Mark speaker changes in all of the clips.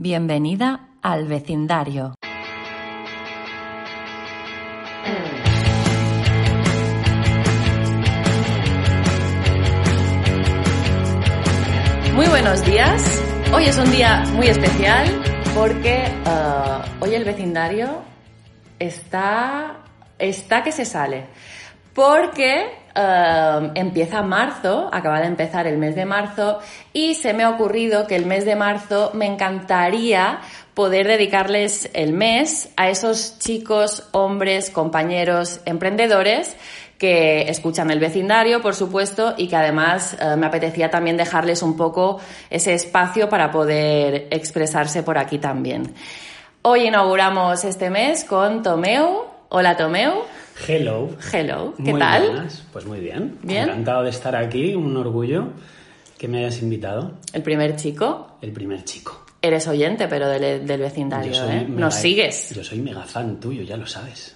Speaker 1: Bienvenida al vecindario. Muy buenos días. Hoy es un día muy especial porque uh, hoy el vecindario está, está que se sale. Porque uh, empieza marzo, acaba de empezar el mes de marzo, y se me ha ocurrido que el mes de marzo me encantaría poder dedicarles el mes a esos chicos, hombres, compañeros, emprendedores que escuchan el vecindario, por supuesto, y que además eh, me apetecía también dejarles un poco ese espacio para poder expresarse por aquí también. Hoy inauguramos este mes con Tomeu. Hola Tomeu.
Speaker 2: Hello.
Speaker 1: Hello. ¿Qué
Speaker 2: Muy
Speaker 1: tal?
Speaker 2: buenas. Pues muy bien.
Speaker 1: Bien.
Speaker 2: Encantado de estar aquí, un orgullo que me hayas invitado.
Speaker 1: El primer chico.
Speaker 2: El primer chico.
Speaker 1: Eres oyente, pero del, del vecindario,
Speaker 2: soy
Speaker 1: ¿eh? Nos sigues.
Speaker 2: Yo soy mega fan tuyo, ya lo sabes.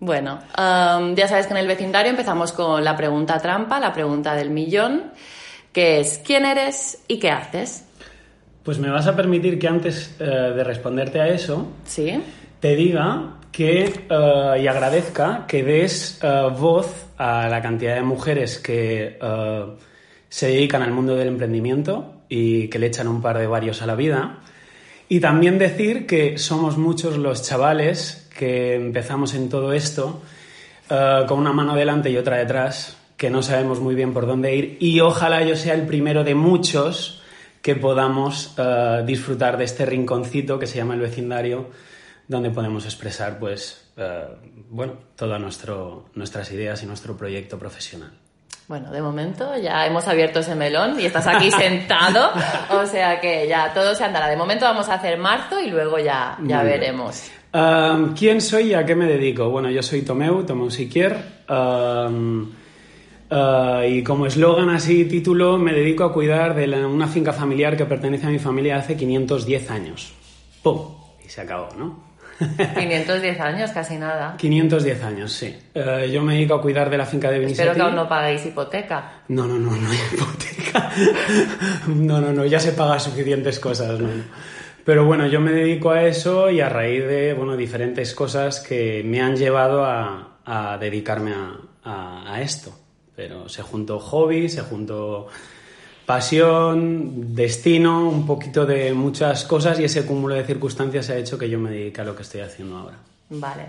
Speaker 1: Bueno, um, ya sabes que en el vecindario empezamos con la pregunta trampa, la pregunta del millón, que es ¿quién eres y qué haces?
Speaker 2: Pues me vas a permitir que antes eh, de responderte a eso,
Speaker 1: ¿Sí?
Speaker 2: te diga que eh, y agradezca que des eh, voz a la cantidad de mujeres que eh, se dedican al mundo del emprendimiento y que le echan un par de varios a la vida. Y también decir que somos muchos los chavales que empezamos en todo esto con una mano delante y otra detrás, que no sabemos muy bien por dónde ir y ojalá yo sea el primero de muchos que podamos disfrutar de este rinconcito que se llama el vecindario, donde podemos expresar, pues, eh, bueno, todas nuestras ideas y nuestro proyecto profesional.
Speaker 1: Bueno, de momento ya hemos abierto ese melón y estás aquí sentado, o sea que ya todo se andará. De momento vamos a hacer marzo y luego ya, ya
Speaker 2: Muy
Speaker 1: veremos.
Speaker 2: Um, ¿Quién soy y a qué me dedico? Bueno, yo soy Tomeu, Tomeu Siquier. um, uh, y como eslogan así, título, me dedico a cuidar de la- una finca familiar que pertenece a mi familia hace 510 años. ¡Pum! Y se acabó, ¿no?
Speaker 1: 510 años, casi nada.
Speaker 2: 510 años, sí. Uh, yo me dedico a cuidar de la finca de Vinicius.
Speaker 1: Espero que aún no paguéis hipoteca.
Speaker 2: No, no, no, no hay hipoteca. No, no, no, ya se paga suficientes cosas, no. Pero bueno, yo me dedico a eso y a raíz de, bueno, diferentes cosas que me han llevado a, a dedicarme a, a- a esto. Pero se juntó hobby, se juntó pasión, destino, un poquito de muchas cosas y ese cúmulo de circunstancias ha hecho que yo me dedique a lo que estoy haciendo ahora.
Speaker 1: Vale.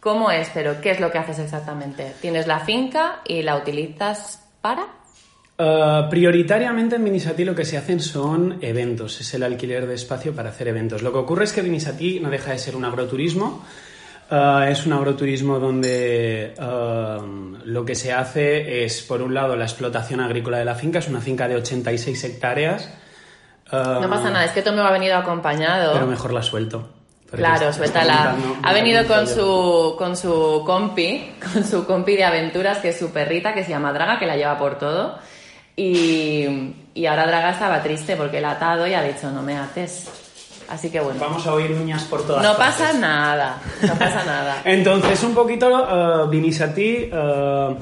Speaker 1: ¿Cómo es? Pero ¿qué es lo que haces exactamente? Tienes la finca y la utilizas para...
Speaker 2: Uh, prioritariamente en Minisati lo que se hacen son eventos, es el alquiler de espacio para hacer eventos. Lo que ocurre es que Minisati no deja de ser un agroturismo, uh, es un agroturismo donde uh, lo que se hace es, por un lado, la explotación agrícola de la finca, es una finca de 86 hectáreas. uh,
Speaker 1: No pasa nada, es que Tomeo ha venido acompañado.
Speaker 2: Pero mejor la suelto.
Speaker 1: Claro, suéltala. Ha venido con su, con su compi, con su compi de aventuras, que es su perrita, que se llama Draga, que la lleva por todo. Y, y ahora Draga estaba triste porque la ha atado y ha dicho, no me ates. Así que bueno,
Speaker 2: Vamos a oír niñas por todas
Speaker 1: no
Speaker 2: partes.
Speaker 1: pasa nada, no pasa nada.
Speaker 2: Entonces, un poquito uh, Vinisati, uh,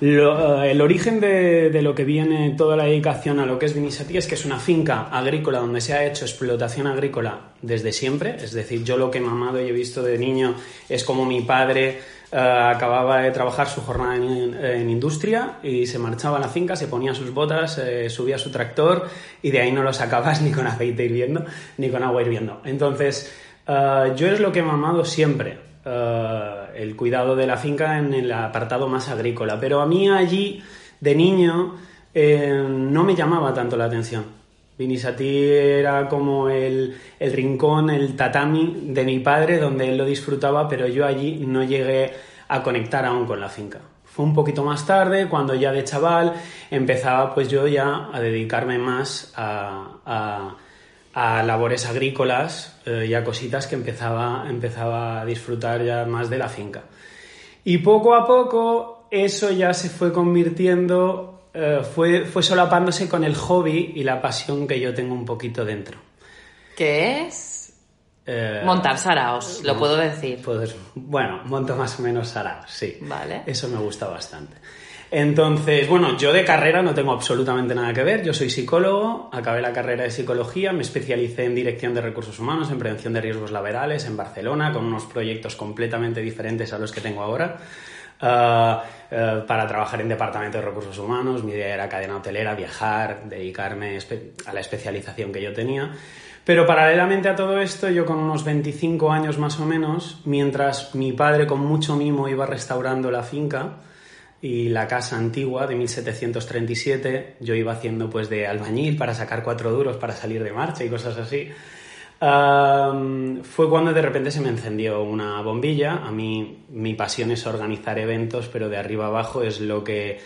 Speaker 2: lo- uh, el origen de, de lo que viene toda la dedicación a lo que es Vinisati es que es una finca agrícola donde se ha hecho explotación agrícola desde siempre. Es decir, yo lo que he mamado y he visto de niño es como mi padre uh, acababa de trabajar su jornada en, industria y se marchaba a la finca, se ponía sus botas, eh, subía su tractor y de ahí no lo sacabas ni con aceite hirviendo ni con agua hirviendo. Entonces, uh, yo es lo que he mamado siempre eh, el cuidado de la finca en el apartado más agrícola. Pero a mí allí, de niño, eh, no me llamaba tanto la atención. Vinisati era como el, el rincón, el tatami de mi padre, donde él lo disfrutaba, pero yo allí no llegué a conectar aún con la finca. Fue un poquito más tarde, cuando ya de chaval empezaba pues yo ya a dedicarme más a, a- labores agrícolas eh, y a cositas que empezaba, empezaba a disfrutar ya más de la finca. Y poco a poco eso ya se fue convirtiendo, eh, fue, fue solapándose con el hobby y la pasión que yo tengo un poquito dentro.
Speaker 1: ¿Qué es?
Speaker 2: Eh,
Speaker 1: Montar saraos, lo puedo decir.
Speaker 2: Pues, bueno, monto más o menos saraos, sí.
Speaker 1: Vale.
Speaker 2: Eso me gusta bastante. Entonces, bueno, yo de carrera no tengo absolutamente nada que ver. Yo soy psicólogo, acabé la carrera de psicología, me especialicé en dirección de recursos humanos, en prevención de riesgos laborales en Barcelona, con unos proyectos completamente diferentes a los que tengo ahora. Ah, ah, para trabajar en departamento de recursos humanos, mi idea era cadena hotelera, viajar, dedicarme a la especialización que yo tenía. Pero paralelamente a todo esto, yo con unos 25 años más o menos, mientras mi padre con mucho mimo iba restaurando la finca, y la casa antigua de 1737 yo iba haciendo pues de albañil para sacar cuatro duros para salir de marcha y cosas así. Fue cuando de repente se me encendió una bombilla. A mí mi pasión es organizar eventos, pero de arriba abajo es lo que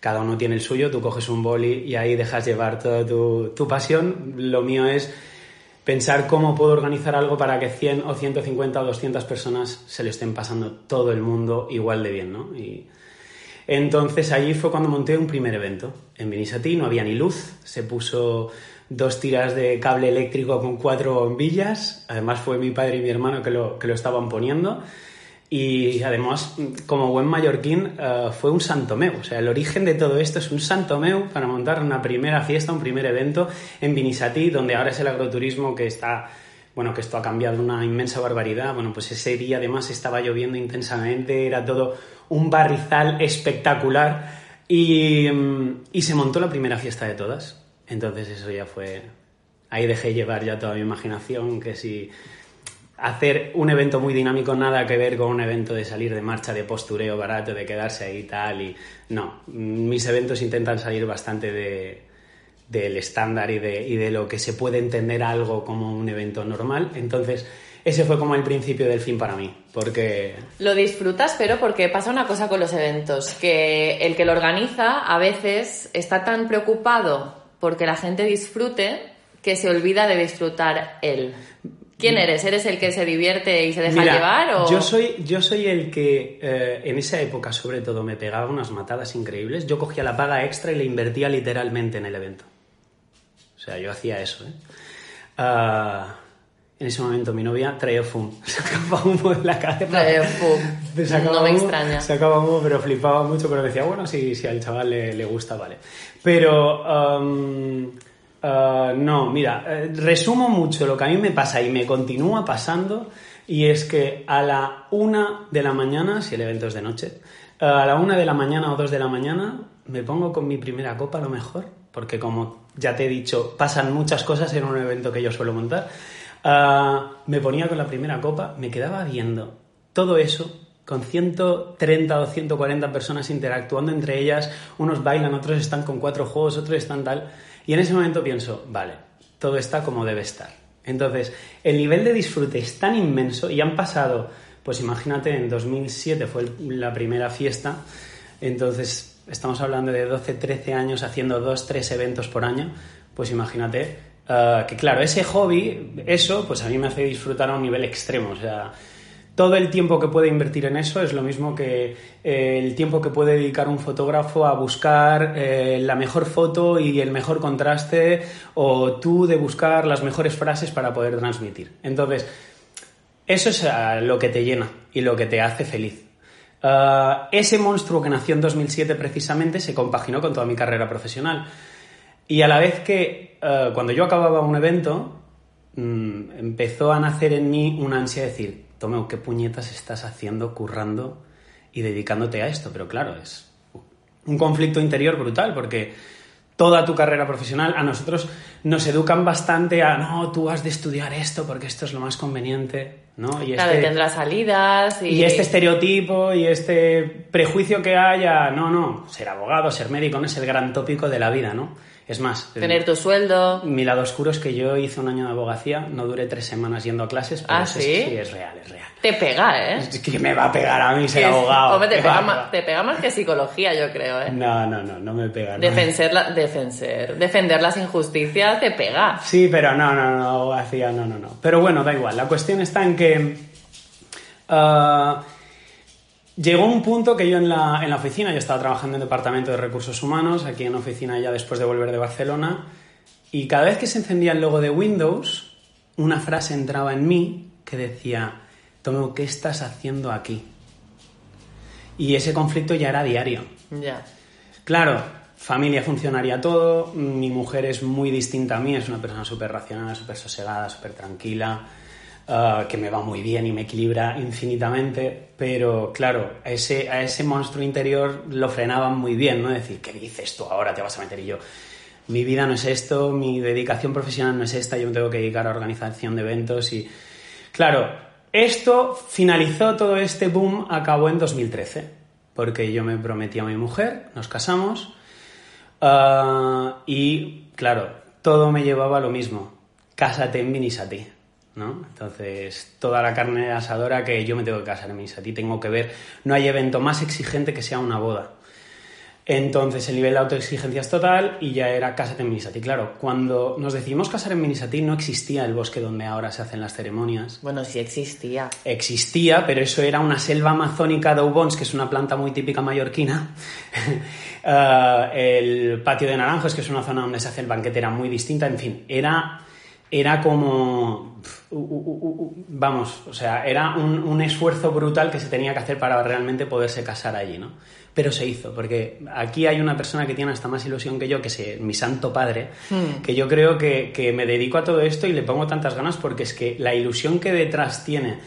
Speaker 2: cada uno tiene el suyo. Tú coges un boli y ahí dejas llevar toda tu, tu pasión. Lo mío es pensar cómo puedo organizar algo para que 100 o 150 o 200 personas se lo estén pasando todo el mundo igual de bien, ¿no? Y, entonces allí fue cuando monté un primer evento. En Vinisatí no había ni luz, se puso dos tiras de cable eléctrico con cuatro bombillas, además fue mi padre y mi hermano que lo, que lo estaban poniendo. Y además, como buen mallorquín, eh, fue un santomeu. O sea, el origen de todo esto es un santomeu para montar una primera fiesta, un primer evento en Vinisatí, donde ahora es el agroturismo que está bueno, que esto ha cambiado una inmensa barbaridad. Bueno, pues ese día además estaba lloviendo intensamente, era todo un barrizal espectacular y, se montó la primera fiesta de todas. Entonces eso ya fue... Ahí dejé llevar ya toda mi imaginación, que si hacer un evento muy dinámico nada que ver con un evento de salir de marcha, de postureo barato, de quedarse ahí tal. Y no, mis eventos intentan salir bastante de, del estándar y de, y de lo que se puede entender algo como un evento normal. Entonces, ese fue como el principio del fin para mí, porque...
Speaker 1: Lo disfrutas, pero porque pasa una cosa con los eventos, que el que lo organiza a veces está tan preocupado porque la gente disfrute que se olvida de disfrutar él. ¿Quién eres? ¿Eres el que se divierte y se deja llevar? O...
Speaker 2: Yo, soy, yo soy el que eh, en esa época sobre todo me pegaba unas matadas increíbles. Yo cogía la paga extra y la invertía literalmente en el evento. O sea, yo hacía eso, ¿eh? Ah, en ese momento mi novia traía fum. Sacaba humo de la cabeza.
Speaker 1: Traía fum. no me extraña.
Speaker 2: Sacaba humo, pero flipaba mucho, pero decía, bueno, si, si al chaval le, gusta, vale. Pero... Ah, no, mira, eh, resumo mucho lo que a mí me pasa y me continúa pasando y es que a la una de la mañana, si el evento es de noche, a la una de la mañana o dos de la mañana me pongo con mi primera copa a lo mejor, porque como ya te he dicho, pasan muchas cosas en un evento que yo suelo montar. Ah, me ponía con la primera copa, me quedaba viendo todo eso con 130 o 140 personas interactuando entre ellas, unos bailan, otros están con cuatro juegos, otros están tal, y en ese momento pienso, vale, todo está como debe estar. Entonces, el nivel de disfrute es tan inmenso y han pasado, pues imagínate, en 2007 fue la primera fiesta, entonces estamos hablando de 12, 13 años haciendo dos, tres eventos por año, pues imagínate eh, que claro, ese hobby, eso, pues a mí me hace disfrutar a un nivel extremo, o sea, todo el tiempo que puede invertir en eso es lo mismo que eh, el tiempo que puede dedicar un fotógrafo a buscar eh, la mejor foto y el mejor contraste o tú de buscar las mejores frases para poder transmitir. Entonces, eso es lo que te llena y lo que te hace feliz. Eh, ese monstruo que nació en 2007 precisamente se compaginó con toda mi carrera profesional. Y a la vez que eh, cuando yo acababa un evento, mm, empezó a nacer en mí una ansia de decir, Tomeo, ¿qué puñetas estás haciendo, currando y dedicándote a esto? Pero claro, es un conflicto interior brutal porque toda tu carrera profesional, a nosotros nos educan bastante a, no, tú has de estudiar esto porque esto es lo más conveniente, ¿no?
Speaker 1: Y claro, este, salidas y...
Speaker 2: y... este estereotipo y este prejuicio que haya, no, no, ser abogado, ser médico no es el gran tópico de la vida, ¿no? Es más,
Speaker 1: tener tu sueldo.
Speaker 2: Mi lado oscuro es que yo hice un año de abogacía, no duré tres semanas yendo a clases, pero
Speaker 1: ¿Ah,
Speaker 2: sí?
Speaker 1: sí,
Speaker 2: es real, es real.
Speaker 1: Te pega, ¿eh?
Speaker 2: Es que me va a pegar a mí ser abogado.
Speaker 1: Hombre, te pega, más, te pega, más, que psicología, yo creo, ¿eh?
Speaker 2: No, no, no, no me pega.
Speaker 1: Defender, la, defender, defender las injusticias te pega.
Speaker 2: Sí, pero no, no, no, abogacía, no, no, no. Pero bueno, da igual. La cuestión está en que... Uh, Llegó un punto que yo en la, en la oficina, yo estaba trabajando en el departamento de recursos humanos, aquí en la oficina ya después de volver de Barcelona, y cada vez que se encendía el logo de Windows, una frase entraba en mí que decía, Tomo, ¿qué estás haciendo aquí? Y ese conflicto ya era diario.
Speaker 1: Ya.
Speaker 2: Claro, familia funcionaría todo, mi mujer es muy distinta a mí, es una persona súper racional, súper sosegada, súper tranquila, uh, que me va muy bien y me equilibra infinitamente, pero claro, a ese, a ese monstruo interior lo frenaban muy bien, ¿no? Decir, ¿qué dices tú ahora? Te vas a meter y yo. Mi vida no es esto, mi dedicación profesional no es esta, yo me tengo que dedicar a organización de eventos y... Claro, esto finalizó todo este boom, acabó en 2013, porque yo me prometí a mi mujer, nos casamos uh, y, claro, todo me llevaba a lo mismo. Cásate en Vinisati. ¿No? Entonces, toda la carne asadora que yo me tengo que casar en Minisati, tengo que ver, no hay evento más exigente que sea una boda. Entonces el nivel de autoexigencia es total y ya era Cásate en Minisati. Claro, cuando nos decidimos casar en Minisati no existía el bosque donde ahora se hacen las ceremonias.
Speaker 1: Bueno, sí existía.
Speaker 2: Existía, pero eso era una selva amazónica de Ubons, que es una planta muy típica mallorquina. uh, el patio de Naranjos, que es una zona donde se hace el banquete, era muy distinta. En fin, era, era como... Vamos, o sea, era un, un esfuerzo brutal que se tenía que hacer para realmente poderse casar allí, ¿no? pero se hizo, porque aquí hay una persona que tiene hasta más ilusión que yo, que es mi santo padre,
Speaker 1: Hmm.
Speaker 2: que yo creo que, que me dedico a todo esto y le pongo tantas ganas porque es que la ilusión que detrás tiene,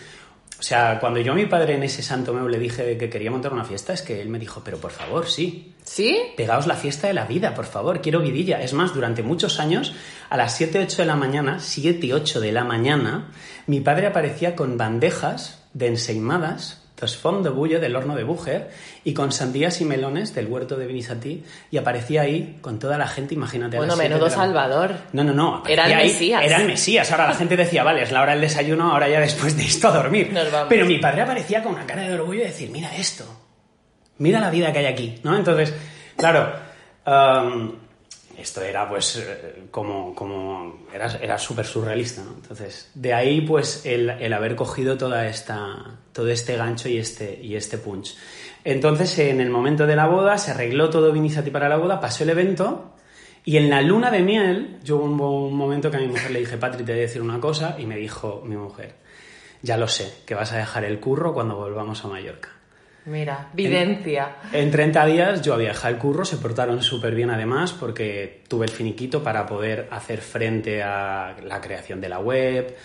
Speaker 2: o sea, cuando yo a mi padre en ese santo meu le dije que quería montar una fiesta, es que él me dijo, pero por favor, sí,
Speaker 1: ¿Sí?
Speaker 2: pegaos la fiesta de la vida, por favor, quiero vidilla. Es más, durante muchos años, a las 7, 8 de la mañana, 7, 8 de la mañana, mi padre aparecía con bandejas de enseimadas, fond de bullo del horno de Búger y con sandías y melones del huerto de Vinisatí y aparecía ahí con toda la gente, imagínate.
Speaker 1: Bueno, menudo
Speaker 2: la-
Speaker 1: Salvador.
Speaker 2: No, no, no.
Speaker 1: Era el
Speaker 2: ahí,
Speaker 1: Mesías.
Speaker 2: Era el Mesías. Ahora la gente decía, vale, es la hora del desayuno, ahora ya después de esto a dormir.
Speaker 1: Nos vamos.
Speaker 2: Pero mi padre aparecía con una cara de orgullo y decir, mira esto, mira la vida que hay aquí, ¿no? Entonces, claro, um, esto era pues eh, como, como era, era súper surrealista, ¿no? Entonces, de ahí pues el, el haber cogido toda esta, todo este gancho y este, y este punch. Entonces, en el momento de la boda, se arregló todo Vinisati para la boda, pasó el evento y en la luna de miel, yo hubo un momento que a mi mujer le dije, Patri, te voy a decir una cosa, y me dijo mi mujer, ya lo sé, que vas a dejar el curro cuando volvamos a Mallorca.
Speaker 1: Mira, videncia.
Speaker 2: En 30 días yo había dejado el curro, se portaron súper bien además porque tuve el finiquito para poder hacer frente a la creación de la web,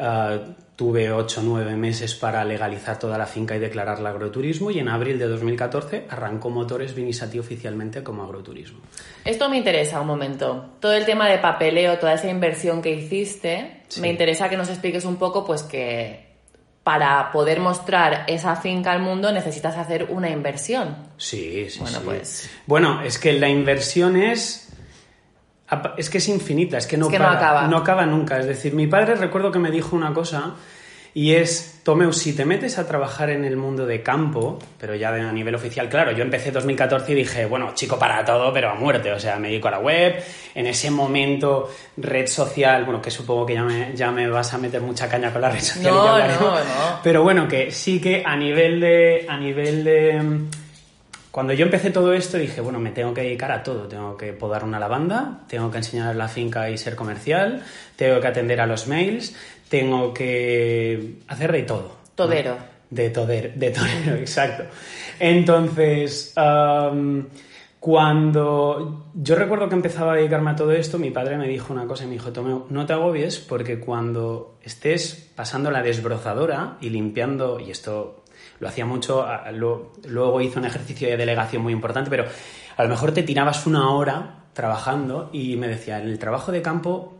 Speaker 2: ah, tuve 8 o 9 meses para legalizar toda la finca y declarar el agroturismo y en abril de 2014 arrancó Motores Vinisati oficialmente como agroturismo.
Speaker 1: Esto me interesa un momento. Todo el tema de papeleo, toda esa inversión que hiciste,
Speaker 2: Sí.
Speaker 1: me interesa que nos expliques un poco, pues que para poder mostrar esa finca al mundo necesitas hacer una inversión.
Speaker 2: Sí, sí,
Speaker 1: Bueno,
Speaker 2: sí.
Speaker 1: pues.
Speaker 2: Bueno, es que la inversión es. Es que es infinita, es que no,
Speaker 1: Es que no
Speaker 2: para,
Speaker 1: acaba.
Speaker 2: no acaba nunca. Es decir, mi padre recuerdo que me dijo una cosa y es, Tomeu, si te metes a trabajar en el mundo de campo, pero ya a nivel oficial, claro, yo empecé 2014 y dije, bueno, chico para todo, pero a muerte, o sea, me dedico a la web, en ese momento red social, bueno, que supongo que ya me, ya me vas a meter mucha caña con la red social. y
Speaker 1: No,
Speaker 2: hablaremos.
Speaker 1: no, no.
Speaker 2: Pero bueno, que sí que a nivel de. A nivel de. Cuando yo empecé todo esto dije, bueno, me tengo que dedicar a todo. Tengo que podar una lavanda, tengo que enseñar la finca y ser comercial, tengo que atender a los mails, tengo que hacer de todo. ¿no?
Speaker 1: Todero.
Speaker 2: De toder, de torero, exacto. Entonces, cuando yo recuerdo que empezaba a dedicarme a todo esto, mi padre me dijo una cosa y me dijo, Tomeo, no te agobies porque cuando estés pasando la desbrozadora y limpiando, y esto lo hacía mucho, luego hizo un ejercicio de delegación muy importante, pero a lo mejor te tirabas una hora trabajando y me decía, en el trabajo de campo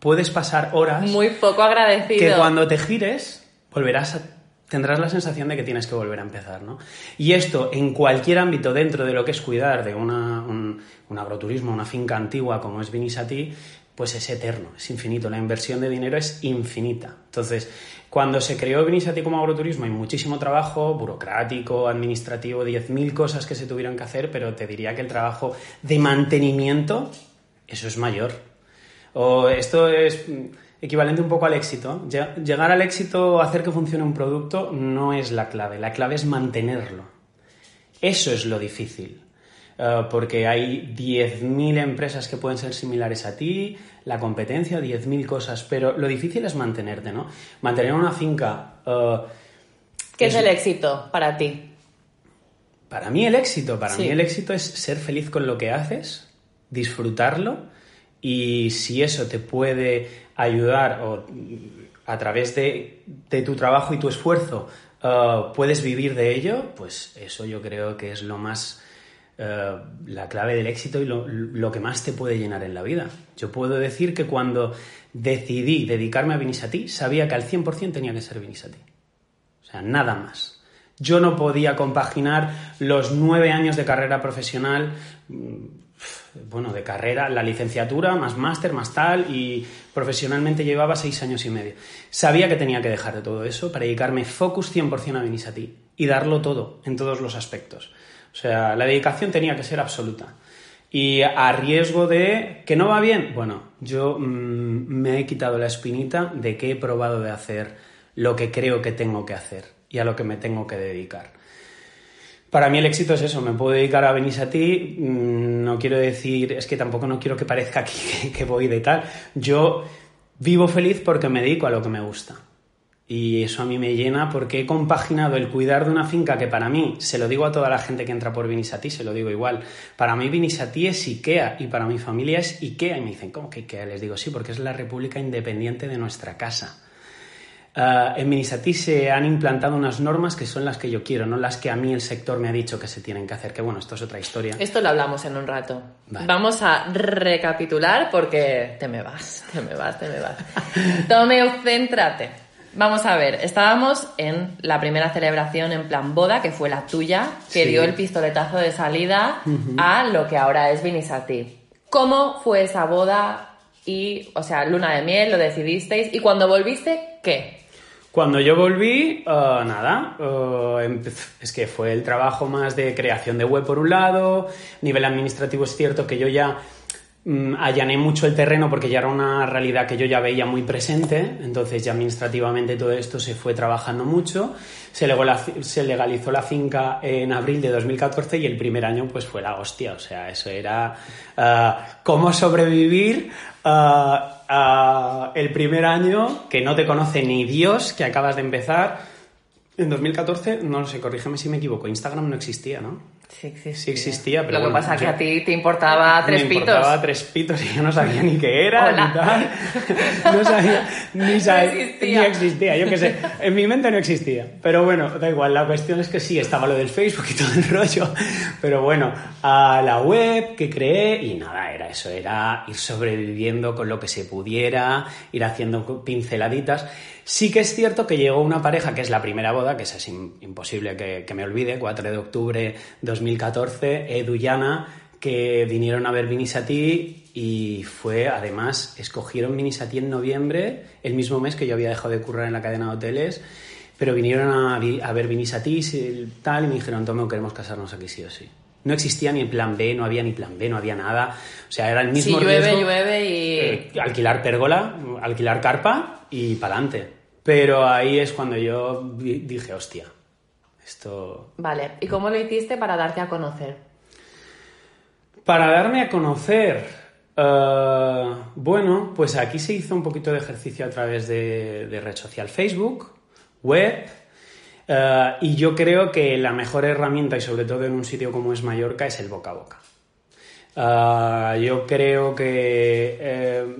Speaker 2: puedes pasar horas
Speaker 1: Muy poco agradecido.
Speaker 2: que cuando te gires volverás a, tendrás la sensación de que tienes que volver a empezar, ¿no? Y esto en cualquier ámbito dentro de lo que es cuidar de una, un, un agroturismo, una finca antigua como es Vinisati, pues es eterno, es infinito. La inversión de dinero es infinita. Entonces, cuando se creó Vinisati como agroturismo hay muchísimo trabajo burocrático, administrativo, 10.000 cosas que se tuvieron que hacer, pero te diría que el trabajo de mantenimiento, eso es mayor. O esto es mm, equivalente un poco al éxito. Lle- Llegar al éxito o hacer que funcione un producto no es la clave. La clave es mantenerlo. Eso es lo difícil. Eh, porque hay 10.000 empresas que pueden ser similares a ti, la competencia, 10.000 cosas, pero lo difícil es mantenerte, ¿no? Mantener una finca... eh,
Speaker 1: ¿Qué es el éxito para ti?
Speaker 2: para mí el éxito, para
Speaker 1: Sí.
Speaker 2: mí el éxito es ser feliz con lo que haces, disfrutarlo y si eso te puede ayudar o a través de, de tu trabajo y tu esfuerzo eh, puedes vivir de ello, pues eso yo creo que es lo más eh, la clave del éxito y lo, lo que más te puede llenar en la vida. Yo puedo decir que cuando decidí dedicarme a Vinisati, sabía que al 100% tenía que ser Vinisati. O sea, nada más. Yo no podía compaginar los nueve años de carrera profesional, mm, bueno, de carrera, la licenciatura, más máster, más tal, y profesionalmente llevaba seis años y medio. Sabía que tenía que dejar de todo eso para dedicarme focus 100% a Vinisati y darlo todo en todos los aspectos. O sea, la dedicación tenía que ser absoluta. Y a riesgo de que no va bien, bueno, yo mm, me he quitado la espinita de que he probado de hacer lo que creo que tengo que hacer y a lo que me tengo que dedicar. Para mí el éxito es eso, me puedo dedicar a venir a ti, mm, no quiero decir, es que tampoco no quiero que parezca aquí que, voy de tal. Yo vivo feliz porque me dedico a lo que me gusta. Y eso a mí me llena porque he compaginado el cuidar de una finca que para mí, se lo digo a toda la gente que entra por Vinisatí, se lo digo igual, para mí Vinisatí es Ikea y para mi familia es Ikea. Y me dicen, ¿cómo que Ikea? Les digo, sí, porque es la república independiente de nuestra casa. Uh, en Vinisatí se han implantado unas normas que son las que yo quiero, no las que a mí el sector me ha dicho que se tienen que hacer. Que bueno, esto es otra historia.
Speaker 1: Esto lo hablamos en un rato.
Speaker 2: Vale.
Speaker 1: Vamos a recapitular porque te me vas, te me vas, te me vas. Tomeu, céntrate. Vamos a ver, estábamos en la primera celebración en plan boda, que fue la tuya, que
Speaker 2: Sí.
Speaker 1: dio el pistoletazo de salida a lo que ahora es Vinisati. ¿Cómo fue esa boda? Y, o sea, luna de miel, lo decidisteis. ¿Y cuando volviste, qué?
Speaker 2: Cuando yo volví, uh, nada, empez- es que fue el trabajo más de creación de web por un lado, nivel administrativo es cierto que yo ya mm, allané mucho el terreno porque ya era una realidad que yo ya veía muy presente, entonces ya administrativamente todo esto se fue trabajando mucho, se, se legalizó la finca en abril de 2014 y el primer año pues fue la hostia, o sea, eso era uh, cómo sobrevivir el primer año que no te conoce ni Dios, que acabas de empezar. En 2014, no sé, corrígeme si me equivoco, Instagram no existía, ¿no?
Speaker 1: Sí existía.
Speaker 2: Sí existía, pero
Speaker 1: Lo que pasa es que a ti te importaba tres
Speaker 2: me
Speaker 1: pitos.
Speaker 2: importaba tres pitos y yo no sabía ni qué era ni tal. No sabía ni, sabía,
Speaker 1: existía.
Speaker 2: ni existía. Yo qué sé, en mi mente no existía. Pero bueno, da igual. La cuestión es que sí, estaba lo del Facebook y todo el rollo. Pero bueno, a la web que creé y nada, era eso. Era ir sobreviviendo con lo que se pudiera, ir haciendo pinceladitas. Sí que es cierto que llegó una pareja, que es la primera boda, que es im- imposible que, me olvide, 4 de octubre 2014, Edu que vinieron a ver Vinisatí y fue, además, escogieron Vinisatí en noviembre, el mismo mes que yo había dejado de currar en la cadena de hoteles, pero vinieron a, ver Vinisatí y tal, y me dijeron, Tomeo, queremos casarnos aquí sí o sí. No existía ni el plan B, no había ni plan B, no había nada. O sea, era el
Speaker 1: Si
Speaker 2: mismo
Speaker 1: llueve,
Speaker 2: riesgo.
Speaker 1: llueve y...
Speaker 2: Eh, alquilar pérgola, alquilar carpa y para adelante. Pero ahí es cuando yo dije, hostia, esto...
Speaker 1: Vale, ¿y cómo lo hiciste para darte a conocer?
Speaker 2: Para darme a conocer, eh, bueno, pues aquí se hizo un poquito de ejercicio a través de, de red social Facebook, web, eh, y yo creo que la mejor herramienta, y sobre todo en un sitio como es Mallorca, es el boca a boca. Ah, yo creo que, eh,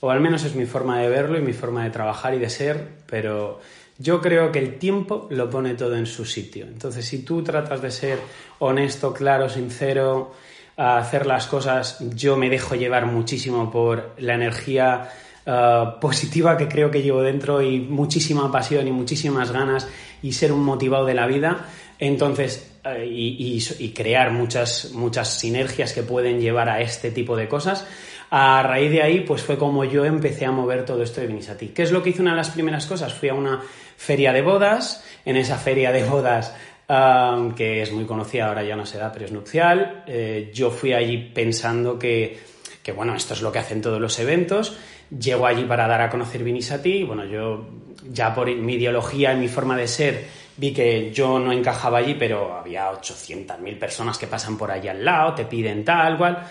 Speaker 2: o al menos es mi forma de verlo y mi forma de trabajar y de ser, pero yo creo que el tiempo lo pone todo en su sitio. Entonces, si tú tratas de ser honesto, claro, sincero, hacer las cosas, yo me dejo llevar muchísimo por la energía ah, positiva que creo que llevo dentro y muchísima pasión y muchísimas ganas y ser un motivado de la vida. Entonces, eh, y, crear muchas, muchas sinergias que pueden llevar a este tipo de cosas. A raíz de ahí, pues fue como yo empecé a mover todo esto de Vinisati. ¿Qué es lo que hice una de las primeras cosas? Fui a una feria de bodas. En esa feria de bodas, ah, que es muy conocida, ahora ya no se da, pero es nupcial, eh, yo fui allí pensando que, que, bueno, esto es lo que hacen todos los eventos. Llego allí para dar a conocer Vinisati. Bueno, yo ya por mi ideología y mi forma de ser vi que yo no encajaba allí, pero había 800.000 personas que pasan por allí al lado, te piden tal, cual.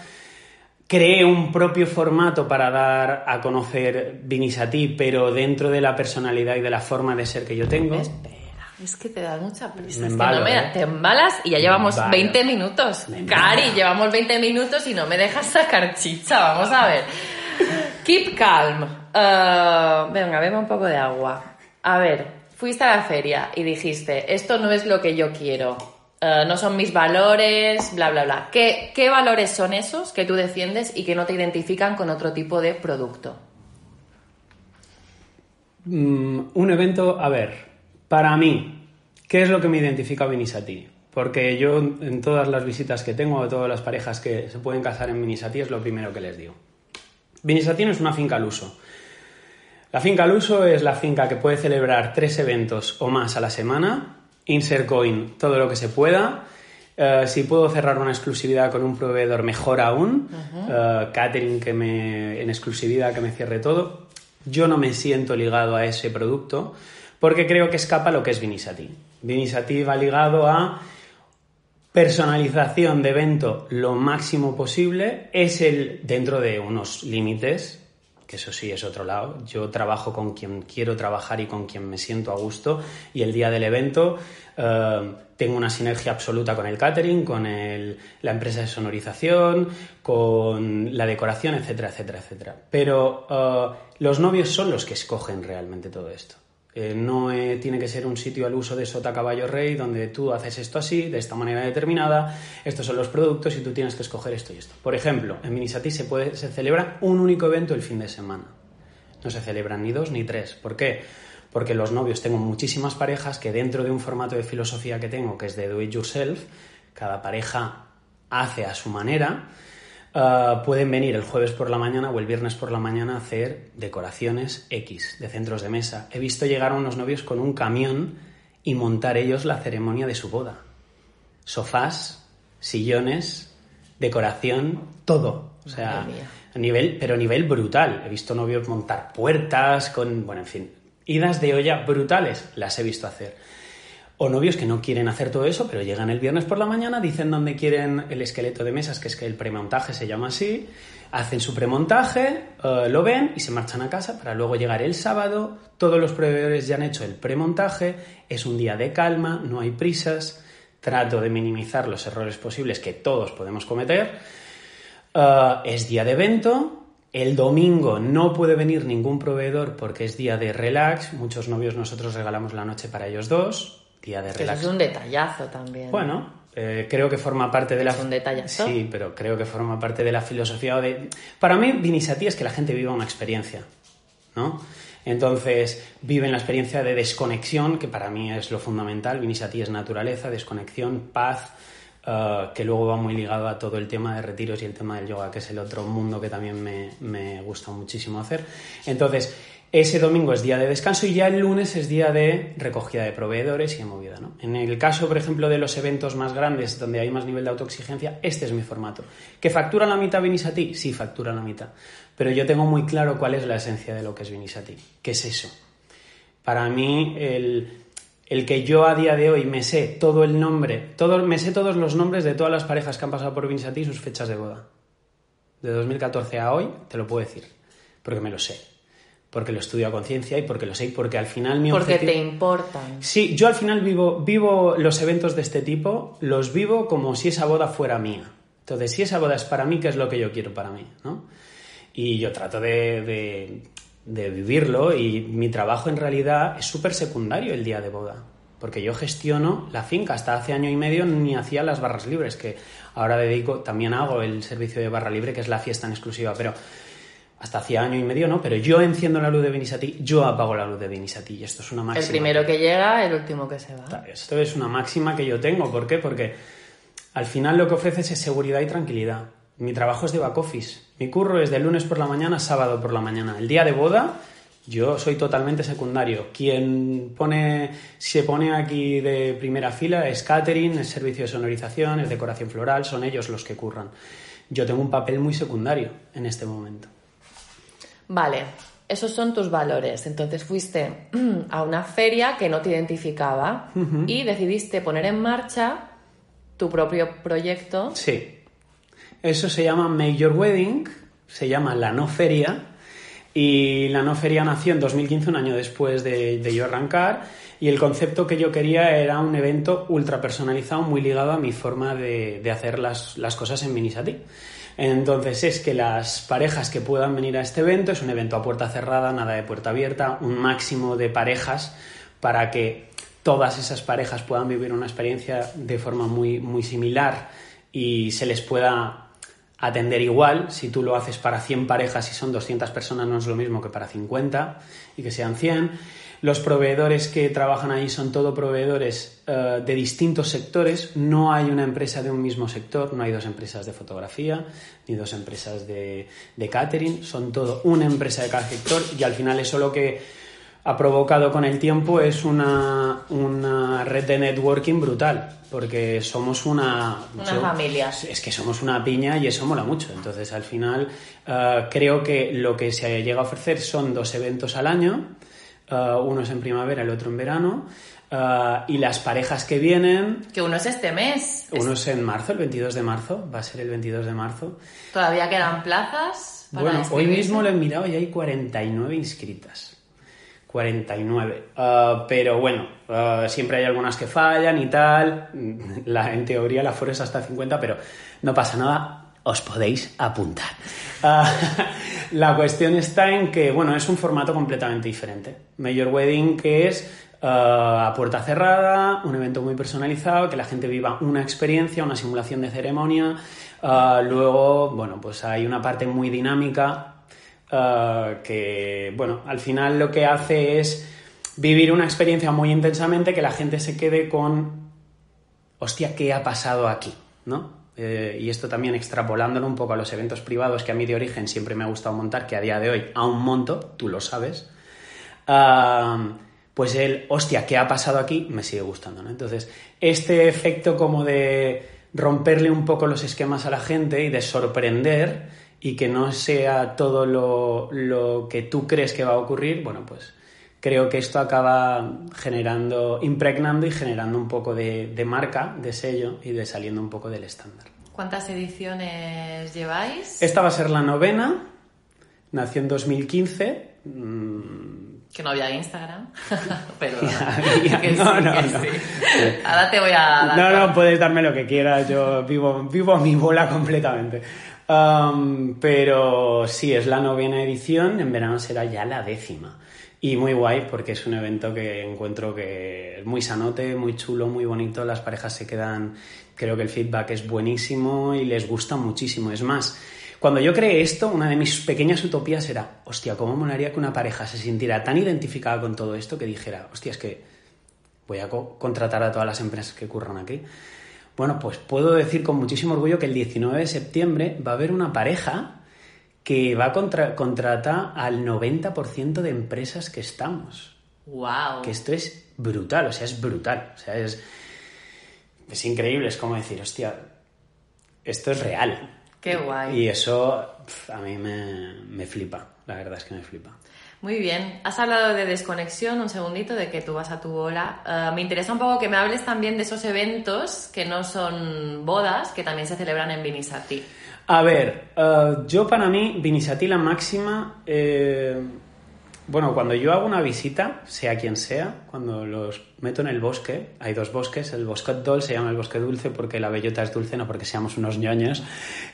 Speaker 2: Creé un propio formato para dar a conocer Vinisati, pero dentro de la personalidad y de la forma de ser que yo tengo.
Speaker 1: Espera. Es que te da mucha prisa.
Speaker 2: Me
Speaker 1: es
Speaker 2: embalo,
Speaker 1: que no me,
Speaker 2: ¿eh?
Speaker 1: te embalas y ya llevamos
Speaker 2: embalo.
Speaker 1: 20 minutos. Cari, llevamos 20 minutos y no me dejas sacar chicha. Vamos a ver. Keep calm. Eh, venga, bebe un poco de agua. A ver, fuiste a la feria y dijiste, esto no es lo que yo quiero. eh, no son mis valores, bla, bla, bla. ¿Qué, ¿Qué valores son esos que tú defiendes y que no te identifican con otro tipo de producto?
Speaker 2: Mm, un evento, a ver, para mí, ¿qué es lo que me identifica a Vinisati? Porque yo en todas las visitas que tengo, a todas las parejas que se pueden casar en Vinisati, es lo primero que les digo. Vinisati no es una finca al uso. La finca al uso es la finca que puede celebrar tres eventos o más a la semana, insert coin todo lo que se pueda. Eh, si puedo cerrar una exclusividad con un proveedor, mejor aún. Eh, catering que me, en exclusividad que me cierre todo. Yo no me siento ligado a ese producto porque creo que escapa lo que es Vinisati. Vinisati va ligado a personalización de evento lo máximo posible. Es el dentro de unos límites, que eso sí es otro lado. Yo trabajo con quien quiero trabajar y con quien me siento a gusto. Y el día del evento eh, tengo una sinergia absoluta con el catering, con la empresa de sonorización, con la decoración, etcétera, etcétera, etcétera. Pero eh, los novios son los que escogen realmente todo esto. Eh, no eh, tiene que ser un sitio al uso de sota caballo rey donde tú haces esto así, de esta manera determinada, estos son los productos y tú tienes que escoger esto y esto. Por ejemplo, en Minisati se, celebra un único evento el fin de semana. No se celebran ni dos ni tres. ¿Por qué? Porque los novios, tengo muchísimas parejas que dentro de un formato de filosofía que tengo, que es de do it yourself, cada pareja hace a su manera, Uh, pueden venir el jueves por la mañana o el viernes por la mañana a hacer decoraciones X de centros de mesa. He visto llegar a unos novios con un camión y montar ellos la ceremonia de su boda. Sofás, sillones, decoración, todo. O sea, a nivel, pero a nivel brutal. He visto novios montar puertas con, bueno, en fin, idas de olla brutales las he visto hacer. O novios que no quieren hacer todo eso, pero llegan el viernes por la mañana, dicen dónde quieren el esqueleto de mesas, que es que el premontaje se llama así, hacen su premontaje, eh, lo ven y se marchan a casa para luego llegar el sábado. Todos los proveedores ya han hecho el premontaje, es un día de calma, no hay prisas, trato de minimizar los errores posibles que todos podemos cometer. Eh, es día de evento. El domingo no puede venir ningún proveedor porque es día de relax. Muchos novios nosotros regalamos la noche para ellos dos. Día de
Speaker 1: eso
Speaker 2: relax.
Speaker 1: es un detallazo también.
Speaker 2: Bueno, eh, creo que forma parte de la...
Speaker 1: Es un detallazo.
Speaker 2: Sí, pero creo que forma parte de la filosofía de... Para mí, Vinisati es que la gente viva una experiencia, ¿no? Entonces, viven la experiencia de desconexión, que para mí es lo fundamental. Vinisati es naturaleza, desconexión, paz, eh, que luego va muy ligado a todo el tema de retiros y el tema del yoga, que es el otro mundo que también me, me gusta muchísimo hacer. Entonces, ese domingo es día de descanso y ya el lunes es día de recogida de proveedores y de movida. ¿no? En el caso, por ejemplo, de los eventos más grandes, donde hay más nivel de autoexigencia, este es mi formato. ¿Que factura la mitad Vinisati? Sí, factura la mitad. Pero yo tengo muy claro cuál es la esencia de lo que es Vinisati. ¿Qué es eso? Para mí, el, el que yo a día de hoy me sé todo el nombre, todo, me sé todos los nombres de todas las parejas que han pasado por Vinisati y sus fechas de boda. De 2014 a hoy, te lo puedo decir, porque me lo sé. Porque lo estudio a conciencia y porque lo sé y porque al final mi
Speaker 1: Porque
Speaker 2: objetivo...
Speaker 1: te importan.
Speaker 2: Sí, yo al final vivo, vivo los eventos de este tipo, los vivo como si esa boda fuera mía. Entonces, si esa boda es para mí, ¿qué es lo que yo quiero para mí? ¿no? Y yo trato de, de- de vivirlo y mi trabajo en realidad es súper secundario el día de boda. Porque yo gestiono la finca. Hasta hace año y medio ni hacía las barras libres, que ahora dedico, también hago el servicio de barra libre, que es la fiesta en exclusiva. Pero hasta hacía año y medio no, pero yo enciendo la luz de Benisati, yo apago la luz de Benisati. Y esto es una máxima.
Speaker 1: El primero que llega, el último que se va.
Speaker 2: Esto es una máxima que yo tengo. ¿Por qué? Porque al final lo que ofreces es seguridad y tranquilidad. Mi trabajo es de back office. Mi curro es de lunes por la mañana a sábado por la mañana. El día de boda, yo soy totalmente secundario. Quien pone, se pone aquí de primera fila es catering, es servicio de sonorización, es decoración floral, son ellos los que curran. Yo tengo un papel muy secundario en este momento.
Speaker 1: Vale, esos son tus valores. Entonces fuiste a una feria que no te identificaba y decidiste poner en marcha tu propio proyecto.
Speaker 2: Sí. Eso se llama Make Your Wedding, se llama la no feria. Y la no feria nació en 2015, un año después de, de yo arrancar, y el concepto que yo quería era un evento ultra personalizado, muy ligado a mi forma de, de hacer las, las, cosas en Minisati. Entonces es que las parejas que puedan venir a este evento, es un evento a puerta cerrada, nada de puerta abierta, un máximo de parejas para que todas esas parejas puedan vivir una experiencia de forma muy, muy similar y se les pueda atender igual. Si tú lo haces para 100 parejas y son 200 personas, no es lo mismo que para 50 y que sean 100. Los proveedores que trabajan ahí son todo proveedores uh, de distintos sectores. No hay una empresa de un mismo sector, no hay dos empresas de fotografía ni dos empresas de, de catering. Son todo una empresa de cada sector y al final eso lo que ha provocado con el tiempo es una, una red de networking brutal, porque somos una...
Speaker 1: Una yo, familia.
Speaker 2: Es que somos una piña y eso mola mucho. Entonces, al final, uh, creo que lo que se llega a ofrecer son dos eventos al año, uh, uno es en primavera, el otro en verano, uh, y las parejas que vienen...
Speaker 1: Que uno es este mes.
Speaker 2: Uno es en marzo, el 22 de marzo, va a ser el 22 de marzo.
Speaker 1: ¿Todavía quedan plazas? Para
Speaker 2: bueno, hoy mismo lo he mirado y hay 49 inscritas. 49. Uh, pero bueno, uh, siempre hay algunas que fallan y tal. La, en teoría la es hasta 50, pero no pasa nada, os podéis apuntar. Uh, la cuestión está en que, bueno, es un formato completamente diferente. Major Wedding, que es a puerta cerrada, un evento muy personalizado, que la gente viva una experiencia, una simulación de ceremonia. luego, bueno, pues hay una parte muy dinámica que, bueno, al final lo que hace es vivir una experiencia muy intensamente que la gente se quede con, hostia, ¿qué ha pasado aquí? ¿No? Eh, y esto también extrapolándolo un poco a los eventos privados que a mí de origen siempre me ha gustado montar, que a día de hoy aún monto, tú lo sabes, uh, pues el, hostia, ¿qué ha pasado aquí? Me sigue gustando, ¿no? Entonces, este efecto como de romperle un poco los esquemas a la gente y de sorprender, y que no sea todo lo, lo, que tú crees que va a ocurrir, bueno, pues creo que esto acaba generando, impregnando y generando un poco de, de marca, de sello y de saliendo un poco del estándar.
Speaker 1: ¿Cuántas ediciones lleváis?
Speaker 2: Esta va a ser la novena, nació en 2015.
Speaker 1: Que no había Instagram, pero
Speaker 2: no, no, no.
Speaker 1: Ahora te voy a dar
Speaker 2: No, no, puedes darme lo que quieras, yo vivo, vivo mi bola completamente. Um, pero sí, es la novena edición, en verano será ya la décima. Y muy guay porque es un evento que encuentro que es muy sanote, muy chulo, muy bonito. Las parejas se quedan, creo que el feedback es buenísimo y les gusta muchísimo. Es más, cuando yo creé esto, una de mis pequeñas utopías era, hostia, ¿cómo molaría que una pareja se sintiera tan identificada con todo esto que dijera, hostia, es que voy a co contratar a todas las empresas que curran aquí? Bueno, pues puedo decir con muchísimo orgullo que el 19 de septiembre va a haber una pareja que va a contra contratar al 90% de empresas que estamos.
Speaker 1: ¡Wow!
Speaker 2: Que esto es brutal, o sea, es brutal. O sea, es, es increíble, es como decir, hostia, esto es real.
Speaker 1: ¡Qué guay!
Speaker 2: Y eso pf, a mí me, me flipa, la verdad es que me flipa.
Speaker 1: Muy bien, has hablado de desconexión, un segundito, de que tú vas a tu bola. Uh, me interesa un poco que me hables también de esos eventos que no son bodas, que también se celebran en Vinisati.
Speaker 2: A ver, uh, yo para mí, Vinisati la máxima, eh, bueno, cuando yo hago una visita, sea quien sea, cuando los meto en el bosque, hay dos bosques, el bosque dol se llama el bosque dulce porque la bellota es dulce, no porque seamos unos ñoños,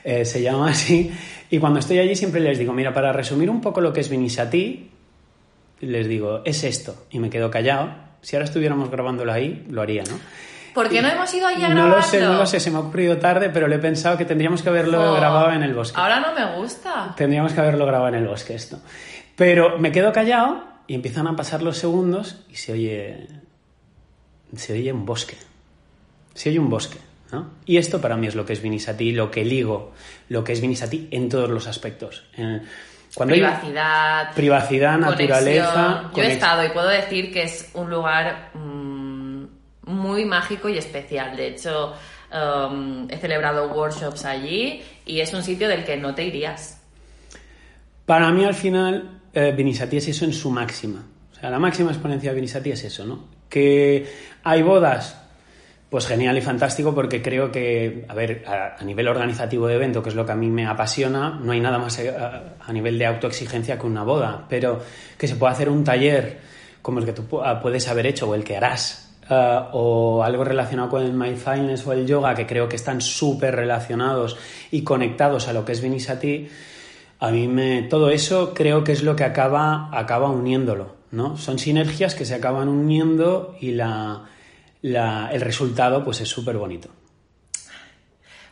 Speaker 2: eh, se llama así, y cuando estoy allí siempre les digo, mira, para resumir un poco lo que es Vinisati, les digo, es esto, y me quedo callado. Si ahora estuviéramos grabándolo ahí, lo haría, ¿no?
Speaker 1: ¿Por qué no hemos ido allí a
Speaker 2: No
Speaker 1: grabarlo?
Speaker 2: lo sé, no lo sé, se me ha ocurrido tarde, pero le he pensado que tendríamos que haberlo
Speaker 1: Oh,
Speaker 2: grabado en el bosque.
Speaker 1: Ahora no me gusta.
Speaker 2: Tendríamos que haberlo grabado en el bosque esto. Pero me quedo callado y empiezan a pasar los segundos y se oye. Se oye un bosque. Se oye un bosque. ¿no? Y esto para mí es lo que es Vinisati, lo que ligo, lo que es Vinisati en todos los aspectos. En- cuando hay-
Speaker 1: Privacidad.
Speaker 2: privacidad,
Speaker 1: conexión.
Speaker 2: naturaleza.
Speaker 1: Yo he
Speaker 2: conex-
Speaker 1: estado y puedo decir que es un lugar mm, muy mágico y especial. De hecho, um, he celebrado workshops allí y es un sitio del que no te irías.
Speaker 2: Para mí, al final, eh, es eso en su máxima. O sea, la máxima exponencia de es eso, ¿no? Que hay bodas Pues genial y fantástico porque creo que, a ver, a, nivel organizativo de evento, que es lo que a mí me apasiona, no hay nada más a, a, nivel de autoexigencia que una boda, pero que se pueda hacer un taller como el que tú puedes haber hecho o el que harás, uh, o algo relacionado con el mindfulness o el yoga, que creo que están súper relacionados y conectados a lo que es Vinisati, a mí me, todo eso creo que es lo que acaba, acaba uniéndolo, ¿no? Son sinergias que se acaban uniendo y la la, el resultado pues es súper bonito.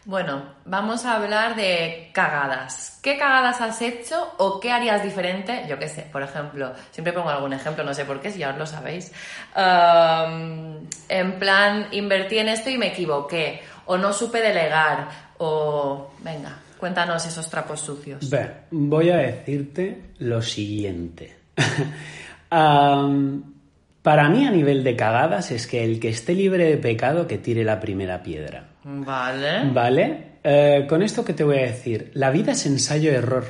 Speaker 1: Bueno, vamos a hablar de cagadas. ¿Qué cagadas has hecho o qué harías diferente? Yo qué sé, por ejemplo, siempre pongo algún ejemplo, no sé por qué, si ya os lo sabéis. En plan, invertí en esto y me equivoqué, o no supe delegar, o venga, cuéntanos esos trapos sucios.
Speaker 2: Ver, voy a decirte lo siguiente. para mí, a nivel de cagadas, es que el que esté libre de pecado, que tire la primera piedra.
Speaker 1: Vale.
Speaker 2: Vale. Eh, con esto que te voy a decir, la vida es ensayo-error.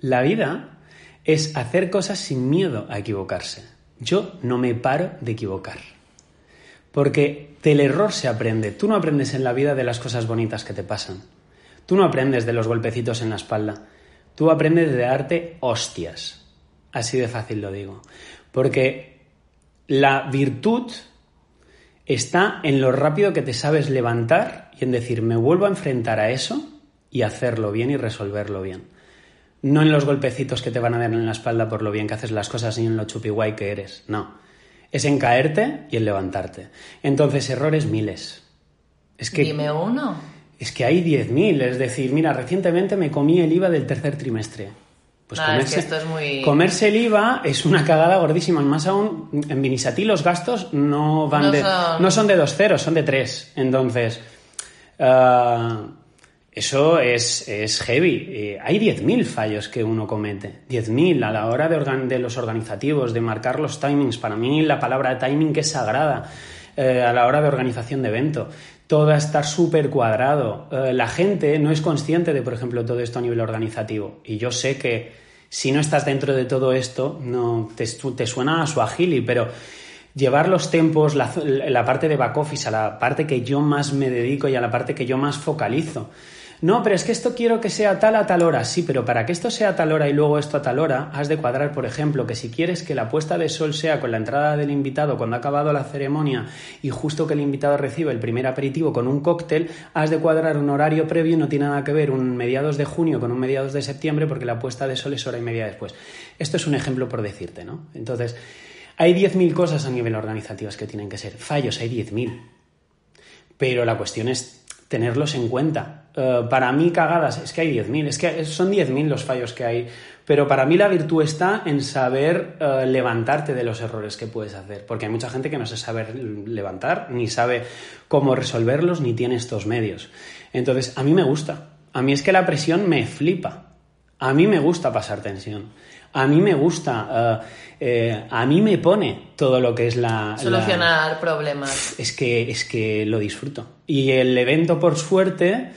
Speaker 2: La vida es hacer cosas sin miedo a equivocarse. Yo no me paro de equivocar. Porque del error se aprende. Tú no aprendes en la vida de las cosas bonitas que te pasan. Tú no aprendes de los golpecitos en la espalda. Tú aprendes de darte hostias. Así de fácil lo digo. Porque la virtud está en lo rápido que te sabes levantar y en decir, me vuelvo a enfrentar a eso y hacerlo bien y resolverlo bien. No en los golpecitos que te van a dar en la espalda por lo bien que haces las cosas ni en lo chupiguay que eres. No. Es en caerte y en levantarte. Entonces, errores miles.
Speaker 1: Es que, Dime uno.
Speaker 2: Es que hay 10.000. Es decir, mira, recientemente me comí el IVA del tercer trimestre.
Speaker 1: Pues comerse, es que esto es muy...
Speaker 2: comerse el IVA es una cagada gordísima. Más aún, en Vinisatí los gastos no van
Speaker 1: No
Speaker 2: de.
Speaker 1: son-
Speaker 2: No son de dos ceros, son de tres. Entonces. ah, eso es, es heavy. Eh, hay 10.000 fallos que uno comete. 10.000 a la hora de, organ- de los organizativos, de marcar los timings. Para mí la palabra timing es sagrada. Eh, a la hora de organización de evento. Todo a estar súper cuadrado. Eh, la gente no es consciente de, por ejemplo, todo esto a nivel organizativo. Y yo sé que si no estás dentro de todo esto, no te, te suena a su agili, pero llevar los tempos, la, la parte de back office, a la parte que yo más me dedico y a la parte que yo más focalizo. No, pero es que esto quiero que sea tal a tal hora. Sí, pero para que esto sea tal hora y luego esto a tal hora, has de cuadrar, por ejemplo, que si quieres que la puesta de sol sea con la entrada del invitado cuando ha acabado la ceremonia y justo que el invitado reciba el primer aperitivo con un cóctel, has de cuadrar un horario previo y no tiene nada que ver un mediados de junio con un mediados de septiembre porque la puesta de sol es hora y media después. Esto es un ejemplo por decirte, ¿no? Entonces, hay 10.000 cosas a nivel organizativas que tienen que ser. Fallos hay 10.000. Pero la cuestión es tenerlos en cuenta. Uh, para mí, cagadas, es que hay 10.000, es que son 10.000 los fallos que hay, pero para mí la virtud está en saber uh, levantarte de los errores que puedes hacer, porque hay mucha gente que no se sabe levantar, ni sabe cómo resolverlos, ni tiene estos medios. Entonces, a mí me gusta, a mí es que la presión me flipa, a mí me gusta pasar tensión. A mí me gusta, uh, eh, a mí me pone todo lo que es la...
Speaker 1: Solucionar
Speaker 2: la...
Speaker 1: problemas.
Speaker 2: Es que, es que lo disfruto. Y el evento, por suerte,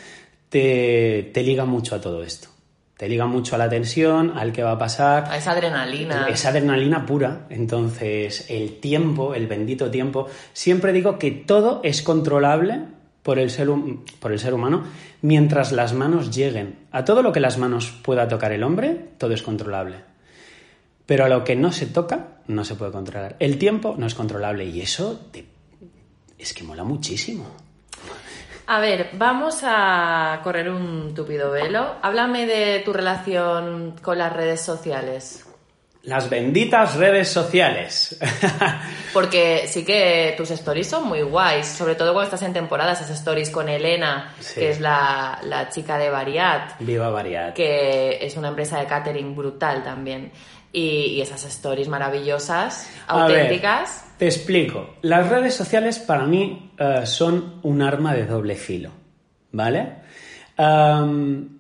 Speaker 2: te, te liga mucho a todo esto. Te liga mucho a la tensión, al que va a pasar.
Speaker 1: A esa adrenalina.
Speaker 2: Esa adrenalina pura. Entonces, el tiempo, el bendito tiempo. Siempre digo que todo es controlable por el, ser, por el ser humano mientras las manos lleguen. A todo lo que las manos pueda tocar el hombre, todo es controlable. Pero a lo que no se toca, no se puede controlar. El tiempo no es controlable y eso te... es que mola muchísimo.
Speaker 1: A ver, vamos a correr un tupido velo. Háblame de tu relación con las redes sociales.
Speaker 2: Las benditas redes sociales.
Speaker 1: Porque sí que tus stories son muy guays, sobre todo cuando estás en temporada, esas stories con Elena, sí. que es la, la, chica de Variat.
Speaker 2: Viva Variat.
Speaker 1: Que es una empresa de catering brutal también. Y, y esas stories maravillosas, auténticas.
Speaker 2: Ver, te explico. Las redes sociales para mí uh, son un arma de doble filo, ¿vale? Um,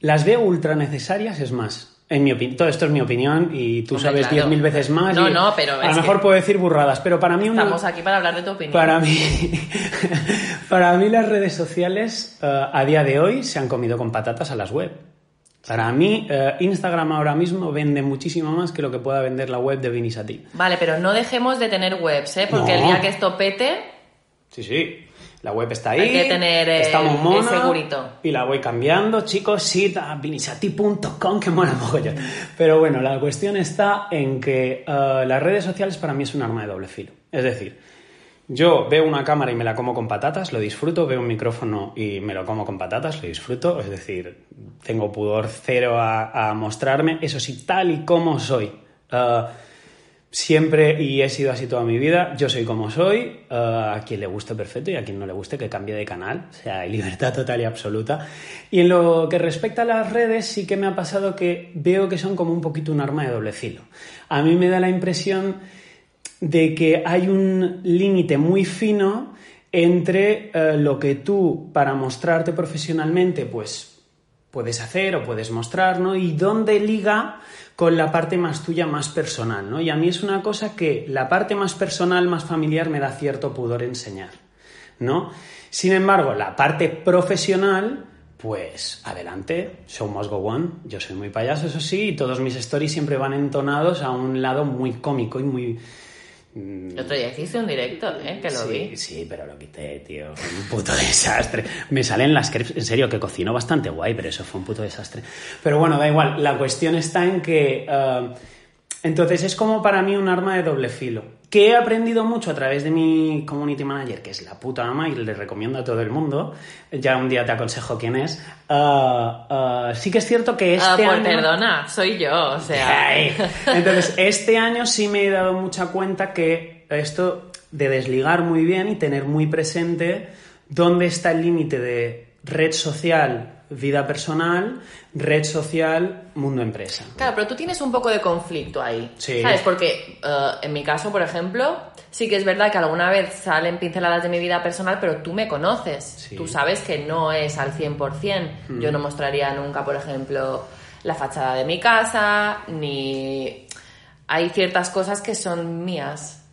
Speaker 2: las veo ultra necesarias, es más, en mi opinión, todo esto es mi opinión y tú
Speaker 1: Hombre,
Speaker 2: sabes diez
Speaker 1: claro.
Speaker 2: mil veces más.
Speaker 1: No,
Speaker 2: y
Speaker 1: no, pero
Speaker 2: a lo mejor
Speaker 1: que
Speaker 2: puedo decir burradas, pero para mí una,
Speaker 1: Estamos aquí para hablar de tu opinión.
Speaker 2: para mí, para mí las redes sociales uh, a día de hoy se han comido con patatas a las web. Para mí, uh, Instagram ahora mismo vende muchísimo más que lo que pueda vender la web de Vinisati.
Speaker 1: Vale, pero no dejemos de tener webs, ¿eh? Porque
Speaker 2: No.
Speaker 1: el día que esto pete,
Speaker 2: Sí, sí. La web está ahí.
Speaker 1: Hay que tener el-
Speaker 2: estamos
Speaker 1: el segurito.
Speaker 2: Y la voy cambiando, chicos. Sí, a vinisati.com, que mola mogollón. Pero bueno, la cuestión está en que eh, las redes sociales para mí es un arma de doble filo. Es decir, yo veo una cámara y me la como con patatas, lo disfruto, veo un micrófono y me lo como con patatas, lo disfruto, es decir, tengo pudor cero a, mostrarme, eso sí, tal y como soy. Eh, siempre y he sido así toda mi vida, yo soy como soy, eh, a quien le guste perfecto y a quien no le guste que cambie de canal, o sea, hay libertad total y absoluta. Y en lo que respecta a las redes sí que me ha pasado que veo que son como un poquito un arma de doble filo. A mí me da la impresión de que hay un límite muy fino entre eh, lo que tú para mostrarte profesionalmente pues puedes hacer o puedes mostrar, ¿no? Y dónde liga con la parte más tuya, más personal, ¿no? Y a mí es una cosa que la parte más personal, más familiar, me da cierto pudor enseñar, ¿no? Sin embargo, la parte profesional, pues adelante, show must go on. Yo soy muy payaso, eso sí, y todos mis stories siempre van entonados a un lado muy cómico y muy...
Speaker 1: El otro día hiciste un directo, ¿eh? Que lo
Speaker 2: sí,
Speaker 1: vi.
Speaker 2: Sí, pero lo quité, tío. Fue un puto desastre. Me salen las crepes, en serio, que cocino bastante guay, pero eso fue un puto desastre. Pero bueno, da igual. La cuestión está en que. eh, entonces es como para mí un arma de doble filo. Que he aprendido mucho a través de mi community manager, que es la puta ama y le recomiendo a todo el mundo. Ya un día te aconsejo quién es. Ah, ah, sí que es cierto que este
Speaker 1: pues
Speaker 2: año.
Speaker 1: perdona, soy yo, o sea.
Speaker 2: Ay. Entonces, este año sí me he dado mucha cuenta que esto de desligar muy bien y tener muy presente dónde está el límite de red social, vida personal, red social, mundo empresa.
Speaker 1: Claro, pero tú tienes un poco de conflicto ahí.
Speaker 2: Sí.
Speaker 1: ¿Sabes? Porque eh, en mi caso, por ejemplo, sí que es verdad que alguna vez salen pinceladas de mi vida personal, pero tú me conoces.
Speaker 2: Sí.
Speaker 1: Tú sabes que no es al 100%. Yo no mostraría nunca, por ejemplo, la fachada de mi casa, ni... Hay ciertas cosas que son mías.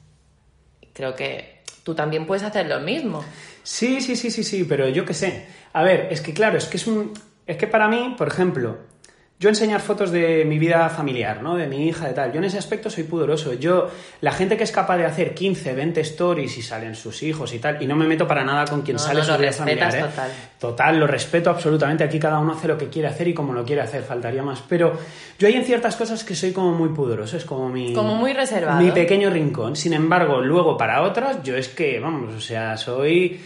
Speaker 1: Creo que tú también puedes hacer lo mismo.
Speaker 2: Sí, sí, sí, sí, sí, pero yo qué sé. A ver, es que claro, es que es un. Es que para mí, por ejemplo, yo enseñar fotos de mi vida familiar, ¿no? De mi hija, de tal. Yo en ese aspecto soy pudoroso. Yo, la gente que es capaz de hacer 15, 20 stories y salen sus hijos y tal, y no me meto para nada con quien
Speaker 1: No,
Speaker 2: sale
Speaker 1: no,
Speaker 2: su vida familiar, ¿eh?
Speaker 1: total.
Speaker 2: Total, lo respeto absolutamente. Aquí cada uno hace lo que quiere hacer y como lo quiere hacer, faltaría más. Pero yo hay en ciertas cosas que soy como muy pudoroso, es como mi.
Speaker 1: Como muy reservado.
Speaker 2: Mi pequeño rincón. Sin embargo, luego para otras, yo es que, vamos, o sea, soy.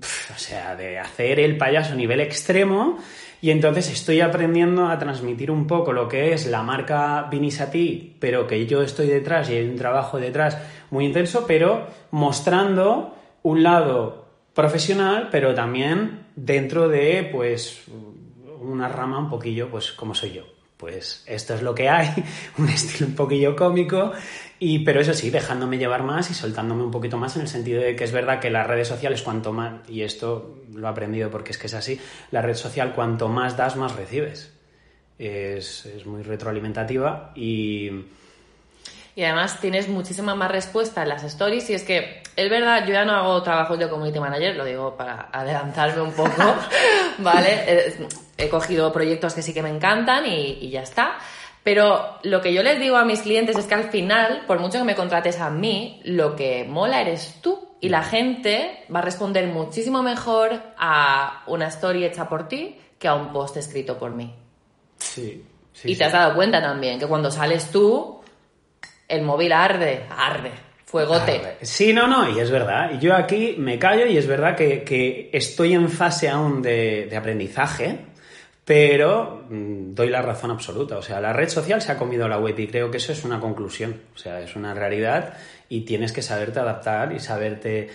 Speaker 2: O sea, de hacer el payaso a nivel extremo. Y entonces estoy aprendiendo a transmitir un poco lo que es la marca Vinisati, pero que yo estoy detrás y hay un trabajo detrás muy intenso, pero mostrando un lado profesional, pero también dentro de, pues, una rama un poquillo, pues, como soy yo. Pues esto es lo que hay, un estilo un poquillo cómico, y, pero eso sí, dejándome llevar más y soltándome un poquito más en el sentido de que es verdad que las redes sociales cuanto más, y esto lo he aprendido porque es que es así, la red social cuanto más das, más recibes. Es, es muy retroalimentativa y...
Speaker 1: Y además tienes muchísima más respuesta en las stories y es que es verdad, yo ya no hago trabajos de community manager, lo digo para adelantarme un poco, ¿vale? He cogido proyectos que sí que me encantan y, y ya está. Pero lo que yo les digo a mis clientes es que al final, por mucho que me contrates a mí, lo que mola eres tú. Y la gente va a responder muchísimo mejor a una story hecha por ti que a un post escrito por mí.
Speaker 2: Sí, sí,
Speaker 1: y
Speaker 2: sí.
Speaker 1: te has dado cuenta también que cuando sales tú, el móvil arde, arde, fuegote.
Speaker 2: Sí, no, no, y es verdad. Y Yo aquí me callo y es verdad que, que estoy en fase aún de, de aprendizaje, pero mm, doy la razón absoluta. O sea, la red social se ha comido la web y creo que eso es una conclusión. O sea, es una realidad y tienes que saberte adaptar y saberte...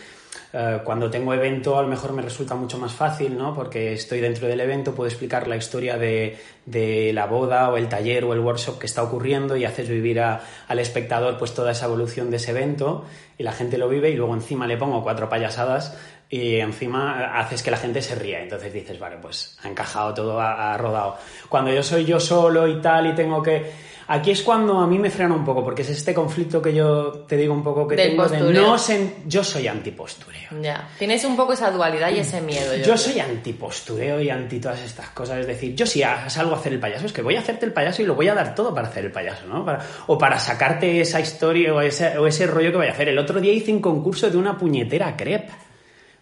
Speaker 2: eh, cuando tengo evento a lo mejor me resulta mucho más fácil, ¿no? Porque estoy dentro del evento, puedo explicar la historia de, de la boda o el taller o el workshop que está ocurriendo y haces vivir a- al espectador pues toda esa evolución de ese evento y la gente lo vive y luego encima le pongo cuatro payasadas y encima haces que la gente se ría. Entonces dices, vale, pues ha encajado todo, ha, ha rodado. Cuando yo soy yo solo y tal y tengo que Aquí es cuando a mí me frena un poco, porque es este conflicto que yo te digo un poco que
Speaker 1: Del
Speaker 2: tengo de no sen- Yo soy antipostureo.
Speaker 1: Ya. Tienes un poco esa dualidad y ese miedo. Yo,
Speaker 2: Yo soy antipostureo y anti todas estas cosas. Es decir, yo si salgo a hacer el payaso, es que voy a hacerte el payaso y lo voy a dar todo para hacer el payaso, ¿no? Para- o para sacarte esa historia o ese, o ese rollo que voy a hacer. El otro día hice un concurso de una puñetera crepe.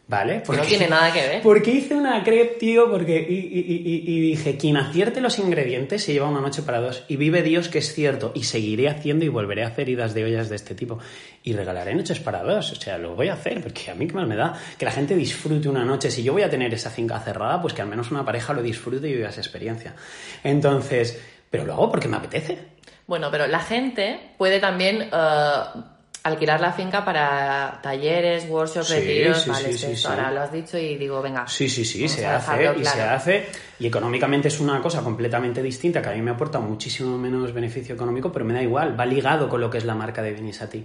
Speaker 2: ¿Vale?
Speaker 1: Que no tiene nada que ver.
Speaker 2: Porque hice una crepe, tío, porque. Y, y- y- y dije, quien acierte los ingredientes se lleva una noche para dos. Y vive Dios que es cierto. Y seguiré haciendo y volveré a hacer idas de ollas de este tipo. Y regalaré noches para dos. O sea, lo voy a hacer, porque a mí qué más me da. Que la gente disfrute una noche. Si yo voy a tener esa finca cerrada, pues que al menos una pareja lo disfrute y viva esa experiencia. Entonces. Pero lo hago porque me apetece.
Speaker 1: Bueno, pero la gente puede también eh, alquilar la finca para talleres, workshops,
Speaker 2: Sí,
Speaker 1: retiros.
Speaker 2: sí,
Speaker 1: vale,
Speaker 2: sí,
Speaker 1: esto. Ahora lo has dicho y digo, venga.
Speaker 2: Sí, sí, sí, se
Speaker 1: a
Speaker 2: hace y se hace. Y económicamente es una cosa completamente distinta que a mí me aporta muchísimo menos beneficio económico, pero me da igual, va ligado con lo que es la marca de Vinisati.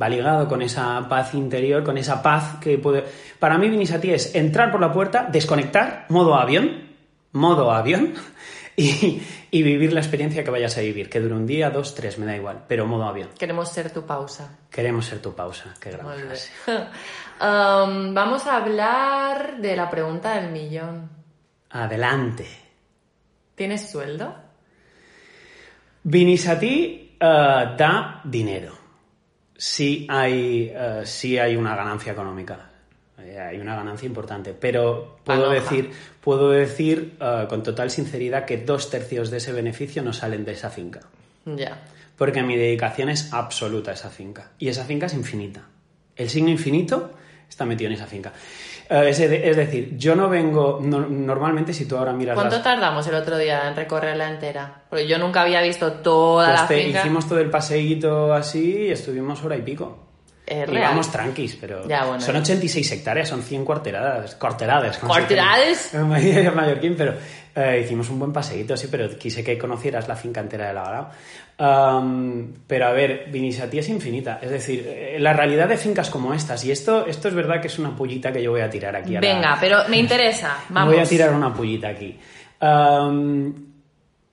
Speaker 2: Va ligado con esa paz interior, con esa paz que puede... Para mí Vinisati es entrar por la puerta, desconectar, modo avión, modo avión, y, y vivir la experiencia que vayas a vivir, que dure un día, dos, tres, me da igual, pero modo avión.
Speaker 1: Queremos ser tu pausa.
Speaker 2: Queremos ser tu pausa, qué gran.
Speaker 1: Um, vamos a hablar de la pregunta del millón.
Speaker 2: Adelante.
Speaker 1: ¿Tienes sueldo?
Speaker 2: Vinisati eh, da dinero. Sí hay, eh, sí hay una ganancia económica. Eh, hay una ganancia importante. Pero puedo decir, puedo decir eh, con total sinceridad que dos tercios de ese beneficio no salen de esa finca.
Speaker 1: Ya.
Speaker 2: Porque mi dedicación es absoluta a esa finca. Y esa finca es infinita. El signo infinito está metido en esa finca. Eh, es, de- es decir, yo no vengo. no- normalmente, si tú ahora miras
Speaker 1: ¿Cuánto
Speaker 2: las-
Speaker 1: tardamos el otro día en recorrerla entera? Porque yo nunca había visto toda
Speaker 2: Pues
Speaker 1: la
Speaker 2: te-
Speaker 1: finca.
Speaker 2: hicimos todo el paseíto así y estuvimos hora y pico.
Speaker 1: Es
Speaker 2: Y vamos tranquis, pero
Speaker 1: Ya, bueno,
Speaker 2: son
Speaker 1: ya.
Speaker 2: 86 hectáreas, son 100 cuarteradas, cuarteradas. En Mallorquín, pero eh, hicimos un buen paseíto, sí, pero quise que conocieras la finca entera de la. Am, pero a ver, Vinisati es infinita, es decir, eh, la realidad de fincas como estas, y esto, esto es verdad que es una pullita que yo voy a tirar aquí. a la-
Speaker 1: Venga, pero me interesa. Vamos.
Speaker 2: Voy a tirar una pullita aquí.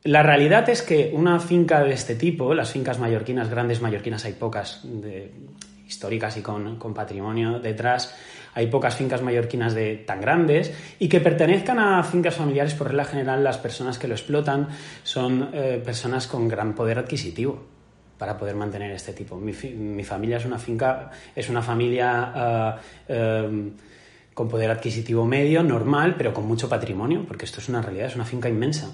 Speaker 2: La realidad es que una finca de este tipo, las fincas mallorquinas, grandes mallorquinas, hay pocas de- históricas y con, con patrimonio detrás, hay pocas fincas mallorquinas de, tan grandes y que pertenezcan a fincas familiares, por regla general, las personas que lo explotan son eh, personas con gran poder adquisitivo para poder mantener este tipo. Mi, mi familia es una finca, es una familia ah, em, con poder adquisitivo medio, normal, pero con mucho patrimonio, porque esto es una realidad, es una finca inmensa.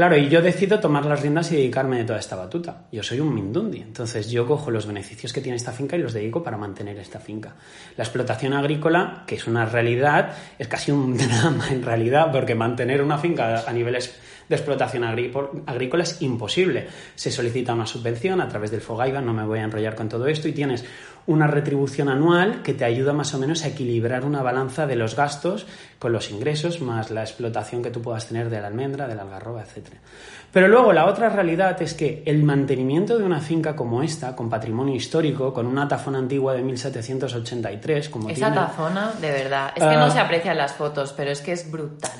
Speaker 2: Claro, y yo decido tomar las riendas y dedicarme de toda esta batuta. Yo soy un mindundi, entonces yo cojo los beneficios que tiene esta finca y los dedico para mantener esta finca. La explotación agrícola, que es una realidad, es casi un drama en realidad, porque mantener una finca a niveles de explotación agrícola, es imposible. Se solicita una subvención a través del FOGAIVA, no me voy a enrollar con todo esto, y tienes una retribución anual que te ayuda más o menos a equilibrar una balanza de los gastos con los ingresos, más la explotación que tú puedas tener de la almendra, de la algarroba, etc. Pero luego la otra realidad es que el mantenimiento de una finca como esta, con patrimonio histórico, con una tafona antigua de 1783, como
Speaker 1: Esa
Speaker 2: tiene...
Speaker 1: tazona, de verdad. Es que
Speaker 2: Ah.
Speaker 1: no se aprecian las fotos, pero es que es brutal.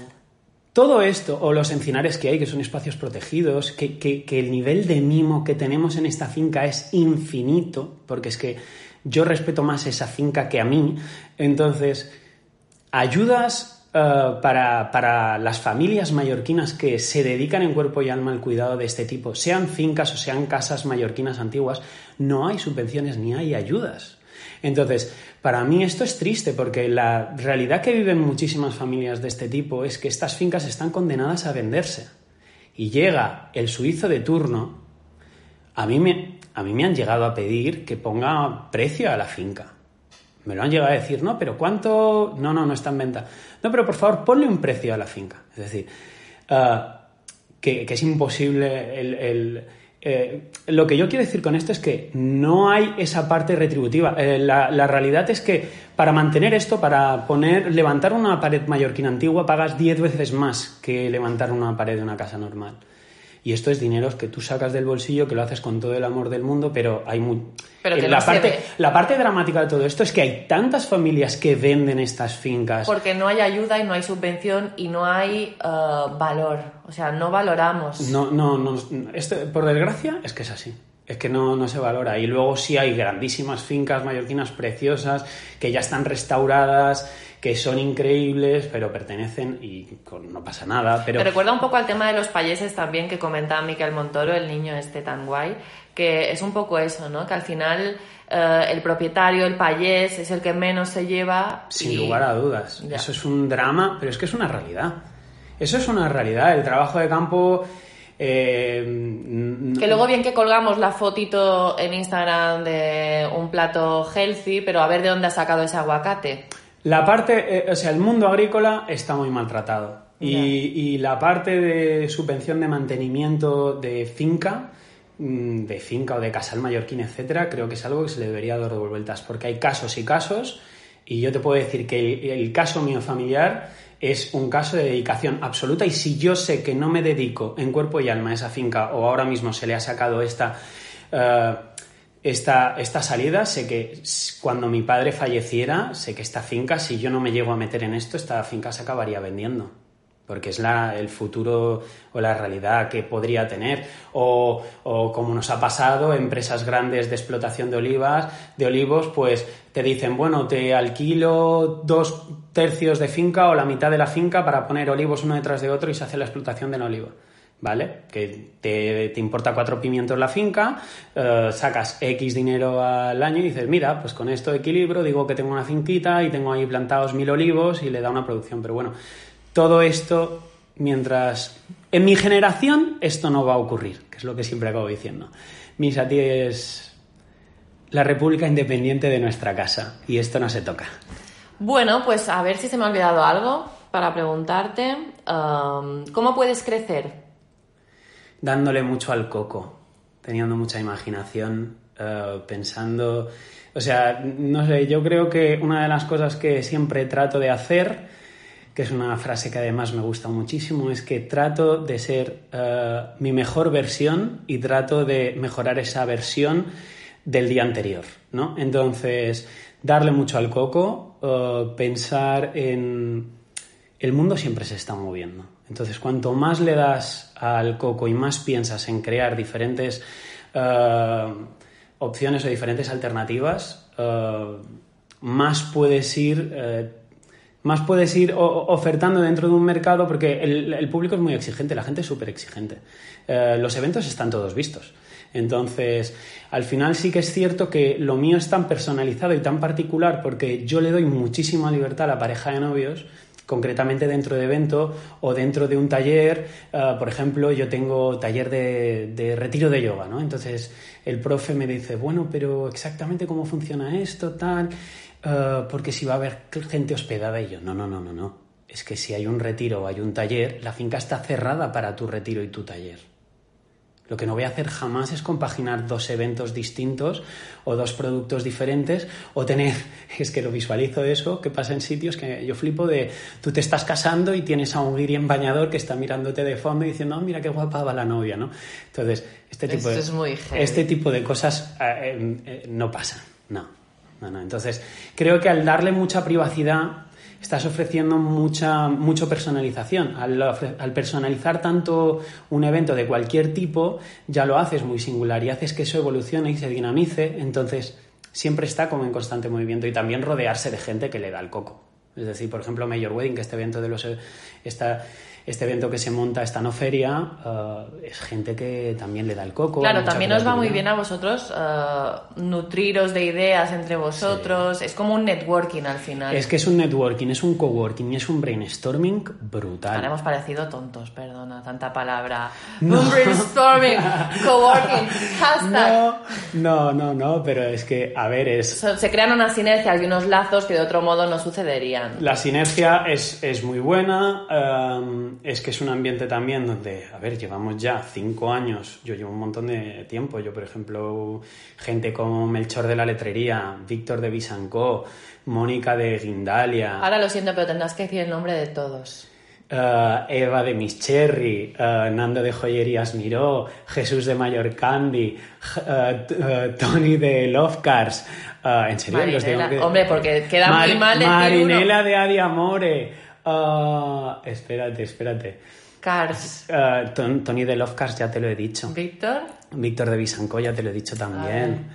Speaker 2: Todo esto, o los encinares que hay, que son espacios protegidos, que, que- el nivel de mimo que tenemos en esta finca es infinito, porque es que yo respeto más esa finca que a mí. Entonces, ayudas eh, para, para las familias mallorquinas que se dedican en cuerpo y alma al cuidado de este tipo, sean fincas o sean casas mallorquinas antiguas, no hay subvenciones ni hay ayudas. Entonces, para mí esto es triste porque la realidad que viven muchísimas familias de este tipo es que estas fincas están condenadas a venderse. Y llega el suizo de turno, a mí me, a mí me han llegado a pedir que ponga precio a la finca. Me lo han llegado a decir, no, pero ¿cuánto? No, no, no está en venta. No, pero por favor, ponle un precio a la finca. Es decir, ah, que, es imposible el- eh, lo que yo quiero decir con esto es que no hay esa parte retributiva. Eh, la, la realidad es que para mantener esto, para poner, levantar una pared mallorquina antigua, pagas 10 veces más que levantar una pared de una casa normal. Y esto es dinero que tú sacas del bolsillo, que lo haces con todo el amor del mundo, pero hay muy...
Speaker 1: Pero que
Speaker 2: la,
Speaker 1: no
Speaker 2: parte,
Speaker 1: ve.
Speaker 2: la parte dramática de todo esto es que hay tantas familias que venden estas fincas.
Speaker 1: Porque no hay ayuda y no hay subvención y no hay eh, valor. O sea, no valoramos.
Speaker 2: No, no, no. Esto, por desgracia, es que es así. Es que no, no se valora. Y luego sí hay grandísimas fincas mallorquinas preciosas que ya están restauradas, que son increíbles, pero pertenecen y con- no pasa nada. Pero
Speaker 1: Me recuerda un poco al tema de los payeses también que comentaba Miquel Montoro, el niño este tan guay, que es un poco eso, ¿no? Que al final eh, el propietario, el payés, es el que menos se lleva.
Speaker 2: Sin
Speaker 1: y-
Speaker 2: lugar a dudas.
Speaker 1: Ya.
Speaker 2: Eso es un drama, pero es que es una realidad. Eso es una realidad. El trabajo de campo. Eh,
Speaker 1: Que luego bien que colgamos la fotito en Instagram de un plato healthy, pero a ver de dónde ha sacado ese aguacate.
Speaker 2: La parte, eh, o sea, el mundo agrícola está muy maltratado. Y, y la parte de subvención de mantenimiento de finca, mm, de finca o de casal mallorquín, etcétera, creo que es algo que se le debería dar de vueltas, porque hay casos y casos, y yo te puedo decir que el, el caso mío familiar es un caso de dedicación absoluta, y si yo sé que no me dedico en cuerpo y alma a esa finca, o ahora mismo se le ha sacado esta. eh, esta, esta salida, sé que cuando mi padre falleciera, sé que esta finca, si yo no me llego a meter en esto, esta finca se acabaría vendiendo. Porque es la, el futuro o la realidad que podría tener. O, o como nos ha pasado, empresas grandes de explotación de olivas, de olivos, pues te dicen, bueno, te alquilo dos tercios de finca o la mitad de la finca para poner olivos uno detrás de otro y se hace la explotación de la oliva. ¿vale? Que te, te importa cuatro pimientos la finca, eh, sacas X dinero al año y dices, mira, pues con esto equilibrio, digo que tengo una finquita y tengo ahí plantados mil olivos y le da una producción. Pero bueno, todo esto, mientras... En mi generación esto no va a ocurrir, que es lo que siempre acabo diciendo. Misati es la república independiente de nuestra casa y esto no se toca.
Speaker 1: Bueno, pues a ver si se me ha olvidado algo para preguntarte. um, ¿Cómo puedes crecer?
Speaker 2: dándole mucho al coco, teniendo mucha imaginación, eh, pensando... O sea, no sé, yo creo que una de las cosas que siempre trato de hacer, que es una frase que además me gusta muchísimo, es que trato de ser eh, mi mejor versión y trato de mejorar esa versión del día anterior, ¿no? Entonces, darle mucho al coco, eh, pensar en... El mundo siempre se está moviendo. Entonces, cuanto más le das al coco y más piensas en crear diferentes eh, opciones o diferentes alternativas, eh, más puedes ir, más puedes ir ofertando dentro de un mercado, porque el, público es muy exigente, la gente es súper exigente. Los eventos están todos vistos. Entonces, al final sí que es cierto que lo mío es tan personalizado y tan particular porque yo le doy muchísima libertad a la pareja de novios concretamente dentro de evento o dentro de un taller, eh, por ejemplo, yo tengo taller de, retiro de yoga, ¿no? Entonces el profe me dice, bueno, pero exactamente cómo funciona esto, tal, Eh, porque si va a haber gente hospedada y yo, no, no, no, no, no. Es que si hay un retiro o hay un taller, la finca está cerrada para tu retiro y tu taller. Lo que no voy a hacer jamás es compaginar dos eventos distintos o dos productos diferentes o tener, es que lo visualizo eso, que pasa en sitios que yo flipo de, tú te estás casando y tienes a un guiri en bañador que está mirándote de fondo y diciendo, oh, mira qué guapa va la novia, ¿no? Entonces, este tipo, de,
Speaker 1: es muy heavy.
Speaker 2: este tipo de cosas eh, eh, no pasan, no, no, no. Entonces, creo que al darle mucha privacidad estás ofreciendo mucha mucho personalización. Al, personalizar tanto un evento de cualquier tipo, ya lo haces muy singular y haces que eso evolucione y se dinamice. Entonces, siempre está como en constante movimiento y también rodearse de gente que le da el coco. Es decir, por ejemplo, Major Wedding, que este evento de los esta, este evento que se monta, esta no feria, eh, es gente que también le da el coco.
Speaker 1: Claro, también os va muy bien a vosotros eh, nutriros de ideas entre vosotros. Es como un networking al final.
Speaker 2: Es que es un networking, es un coworking y es un brainstorming brutal.
Speaker 1: Ahora hemos parecido tontos, perdona, tanta palabra. Un brainstorming, coworking, hashtag.
Speaker 2: No, no, no, no, pero es que, a ver, es...
Speaker 1: Se crean unas sinergias y unos lazos que de otro modo no sucederían.
Speaker 2: La sinergia es, es muy buena, em, es que es un ambiente también donde, a ver, llevamos ya cinco años, yo llevo un montón de tiempo, yo por ejemplo, gente como Melchor de la Letrería, Víctor de Bisancó, Mónica de Guindalia,
Speaker 1: Ahora lo siento, pero tendrás que decir el nombre de todos.
Speaker 2: eh, Eva de Miss Cherry, eh, Nando de Joyerías Miró, Jesús de Mayor Candy, J- eh, Tony de Love Cars. en serio, los
Speaker 1: Marinela.
Speaker 2: que-
Speaker 1: Hombre, porque queda muy mal
Speaker 2: Marinela de Adi Amore. Eh, espérate, espérate.
Speaker 1: Cars.
Speaker 2: Ton- Tony de Love Cars ya te lo he dicho.
Speaker 1: Víctor.
Speaker 2: Víctor de Bisanco ya te lo he dicho también.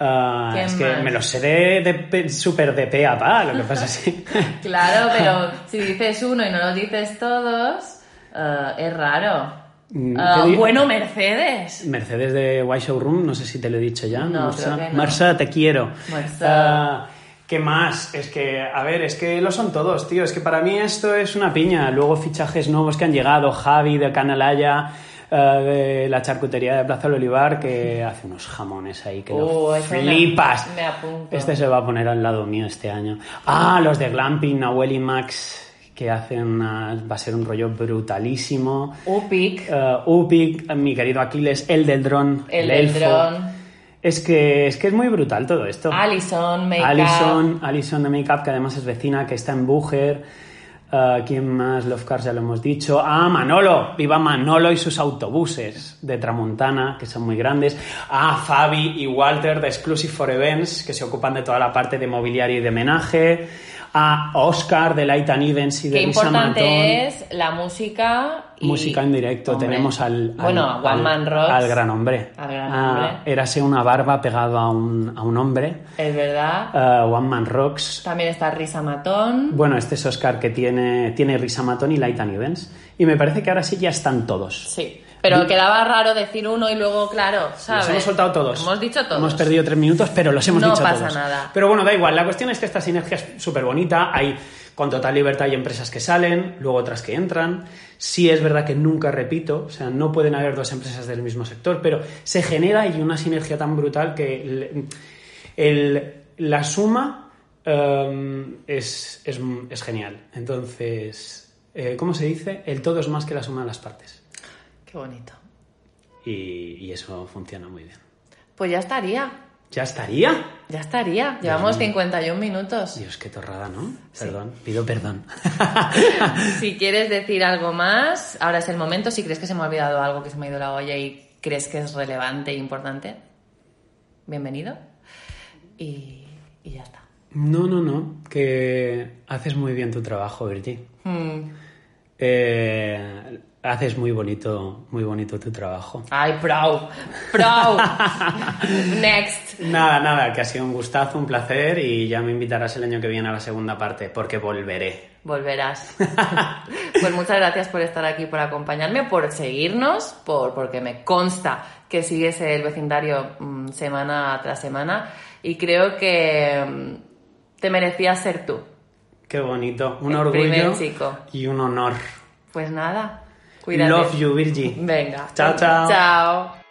Speaker 2: Ah,
Speaker 1: ¿Quién
Speaker 2: es que
Speaker 1: más?
Speaker 2: me lo sé de, de pe- súper de pe a pa, lo que pasa es que...
Speaker 1: Claro, pero si dices uno y no lo dices todos, es raro.
Speaker 2: Di-
Speaker 1: bueno, Mercedes.
Speaker 2: Mercedes de White Showroom, no sé si te lo he dicho ya.
Speaker 1: No,
Speaker 2: Marsa,
Speaker 1: no.
Speaker 2: Marsa, te quiero.
Speaker 1: Marsa.
Speaker 2: Ah, ¿Qué más? Es que, a ver, es que lo son todos, tío. Es que para mí esto es una piña. Luego fichajes nuevos que han llegado. Javi de Canalaya, eh, de la charcutería de Plaza del Olivar, que hace unos jamones ahí que lo
Speaker 1: ese me-
Speaker 2: flipas.
Speaker 1: me.
Speaker 2: Este se va a poner al lado mío este año. Ah, los de Glamping, Nahuel y Max, que hacen una- va a ser un rollo brutalísimo.
Speaker 1: Upic.
Speaker 2: Uh, Upik, mi querido Aquiles, el del dron,
Speaker 1: El
Speaker 2: el,
Speaker 1: del dron.
Speaker 2: Es que, es que es muy brutal todo esto.
Speaker 1: Alison, Make
Speaker 2: Alison, Alison de Makeup, que además es vecina, que está en Búger. Uh, ¿Quién más? Love Cars ya lo hemos dicho. Ah, Manolo. Viva Manolo y sus autobuses de Tramontana, que son muy grandes. Ah, Fabi y Walter de Exclusive for Events, que se ocupan de toda la parte de mobiliario y de menaje. Ah, Oscar de Light and Events y de
Speaker 1: Qué
Speaker 2: Lisa Matón.
Speaker 1: importante es la música y...
Speaker 2: Música en directo.
Speaker 1: Hombre.
Speaker 2: Tenemos al, al-
Speaker 1: Bueno, a One
Speaker 2: al-
Speaker 1: Man Rocks.
Speaker 2: al gran hombre.
Speaker 1: Al gran
Speaker 2: Ah,
Speaker 1: hombre.
Speaker 2: érase una barba pegado a un, a un hombre.
Speaker 1: Es verdad.
Speaker 2: Ah, One Man Rocks.
Speaker 1: También está Risa Matón.
Speaker 2: Bueno, este es Oscar que tiene, tiene Risa Matón y Light and Events. Y me parece que ahora sí ya están todos.
Speaker 1: Sí. Pero quedaba raro decir uno y luego, claro, ¿sabes?
Speaker 2: Los hemos soltado todos.
Speaker 1: Hemos dicho todos.
Speaker 2: Hemos perdido tres minutos, pero los hemos
Speaker 1: No
Speaker 2: dicho
Speaker 1: pasa
Speaker 2: todos.
Speaker 1: nada.
Speaker 2: Pero bueno, da igual. La cuestión es que esta sinergia es súper bonita. Hay con total libertad hay empresas que salen, luego otras que entran. Sí es verdad que nunca repito, o sea, no pueden haber dos empresas del mismo sector, pero se genera y una sinergia tan brutal que el- el- la suma em, es, es- es genial. Entonces, eh, ¿cómo se dice? El todo es más que la suma de las partes.
Speaker 1: Qué bonito.
Speaker 2: Y, y eso funciona muy bien.
Speaker 1: Pues ya estaría.
Speaker 2: ¿Ya estaría?
Speaker 1: Ya estaría. Llevamos 51 minutos.
Speaker 2: Dios, qué torrada, ¿no? Perdón, pido perdón.
Speaker 1: Si quieres decir algo más, ahora es el momento. Si crees que se me ha olvidado algo, que se me ha ido la olla y crees que es relevante e importante, bienvenido. Y, y ya está.
Speaker 2: No, no, no, que haces muy bien tu trabajo, Virgi.
Speaker 1: Hmm.
Speaker 2: Eh, haces muy bonito, muy bonito tu trabajo.
Speaker 1: Ay, proud. Proud. Next.
Speaker 2: Nada, nada, que ha sido un gustazo, un placer y ya me invitarás el año que viene a la segunda parte, porque volveré.
Speaker 1: Volverás. Pues muchas gracias por estar aquí, por acompañarme, por seguirnos, por, porque me consta que sigues el vecindario mm, semana tras semana y creo que mm, te merecías ser tú.
Speaker 2: Qué bonito, un
Speaker 1: El
Speaker 2: orgullo y un honor.
Speaker 1: Pues nada, cuídate.
Speaker 2: Love you, Virgi.
Speaker 1: Venga.
Speaker 2: Chao, chao.
Speaker 1: Chao.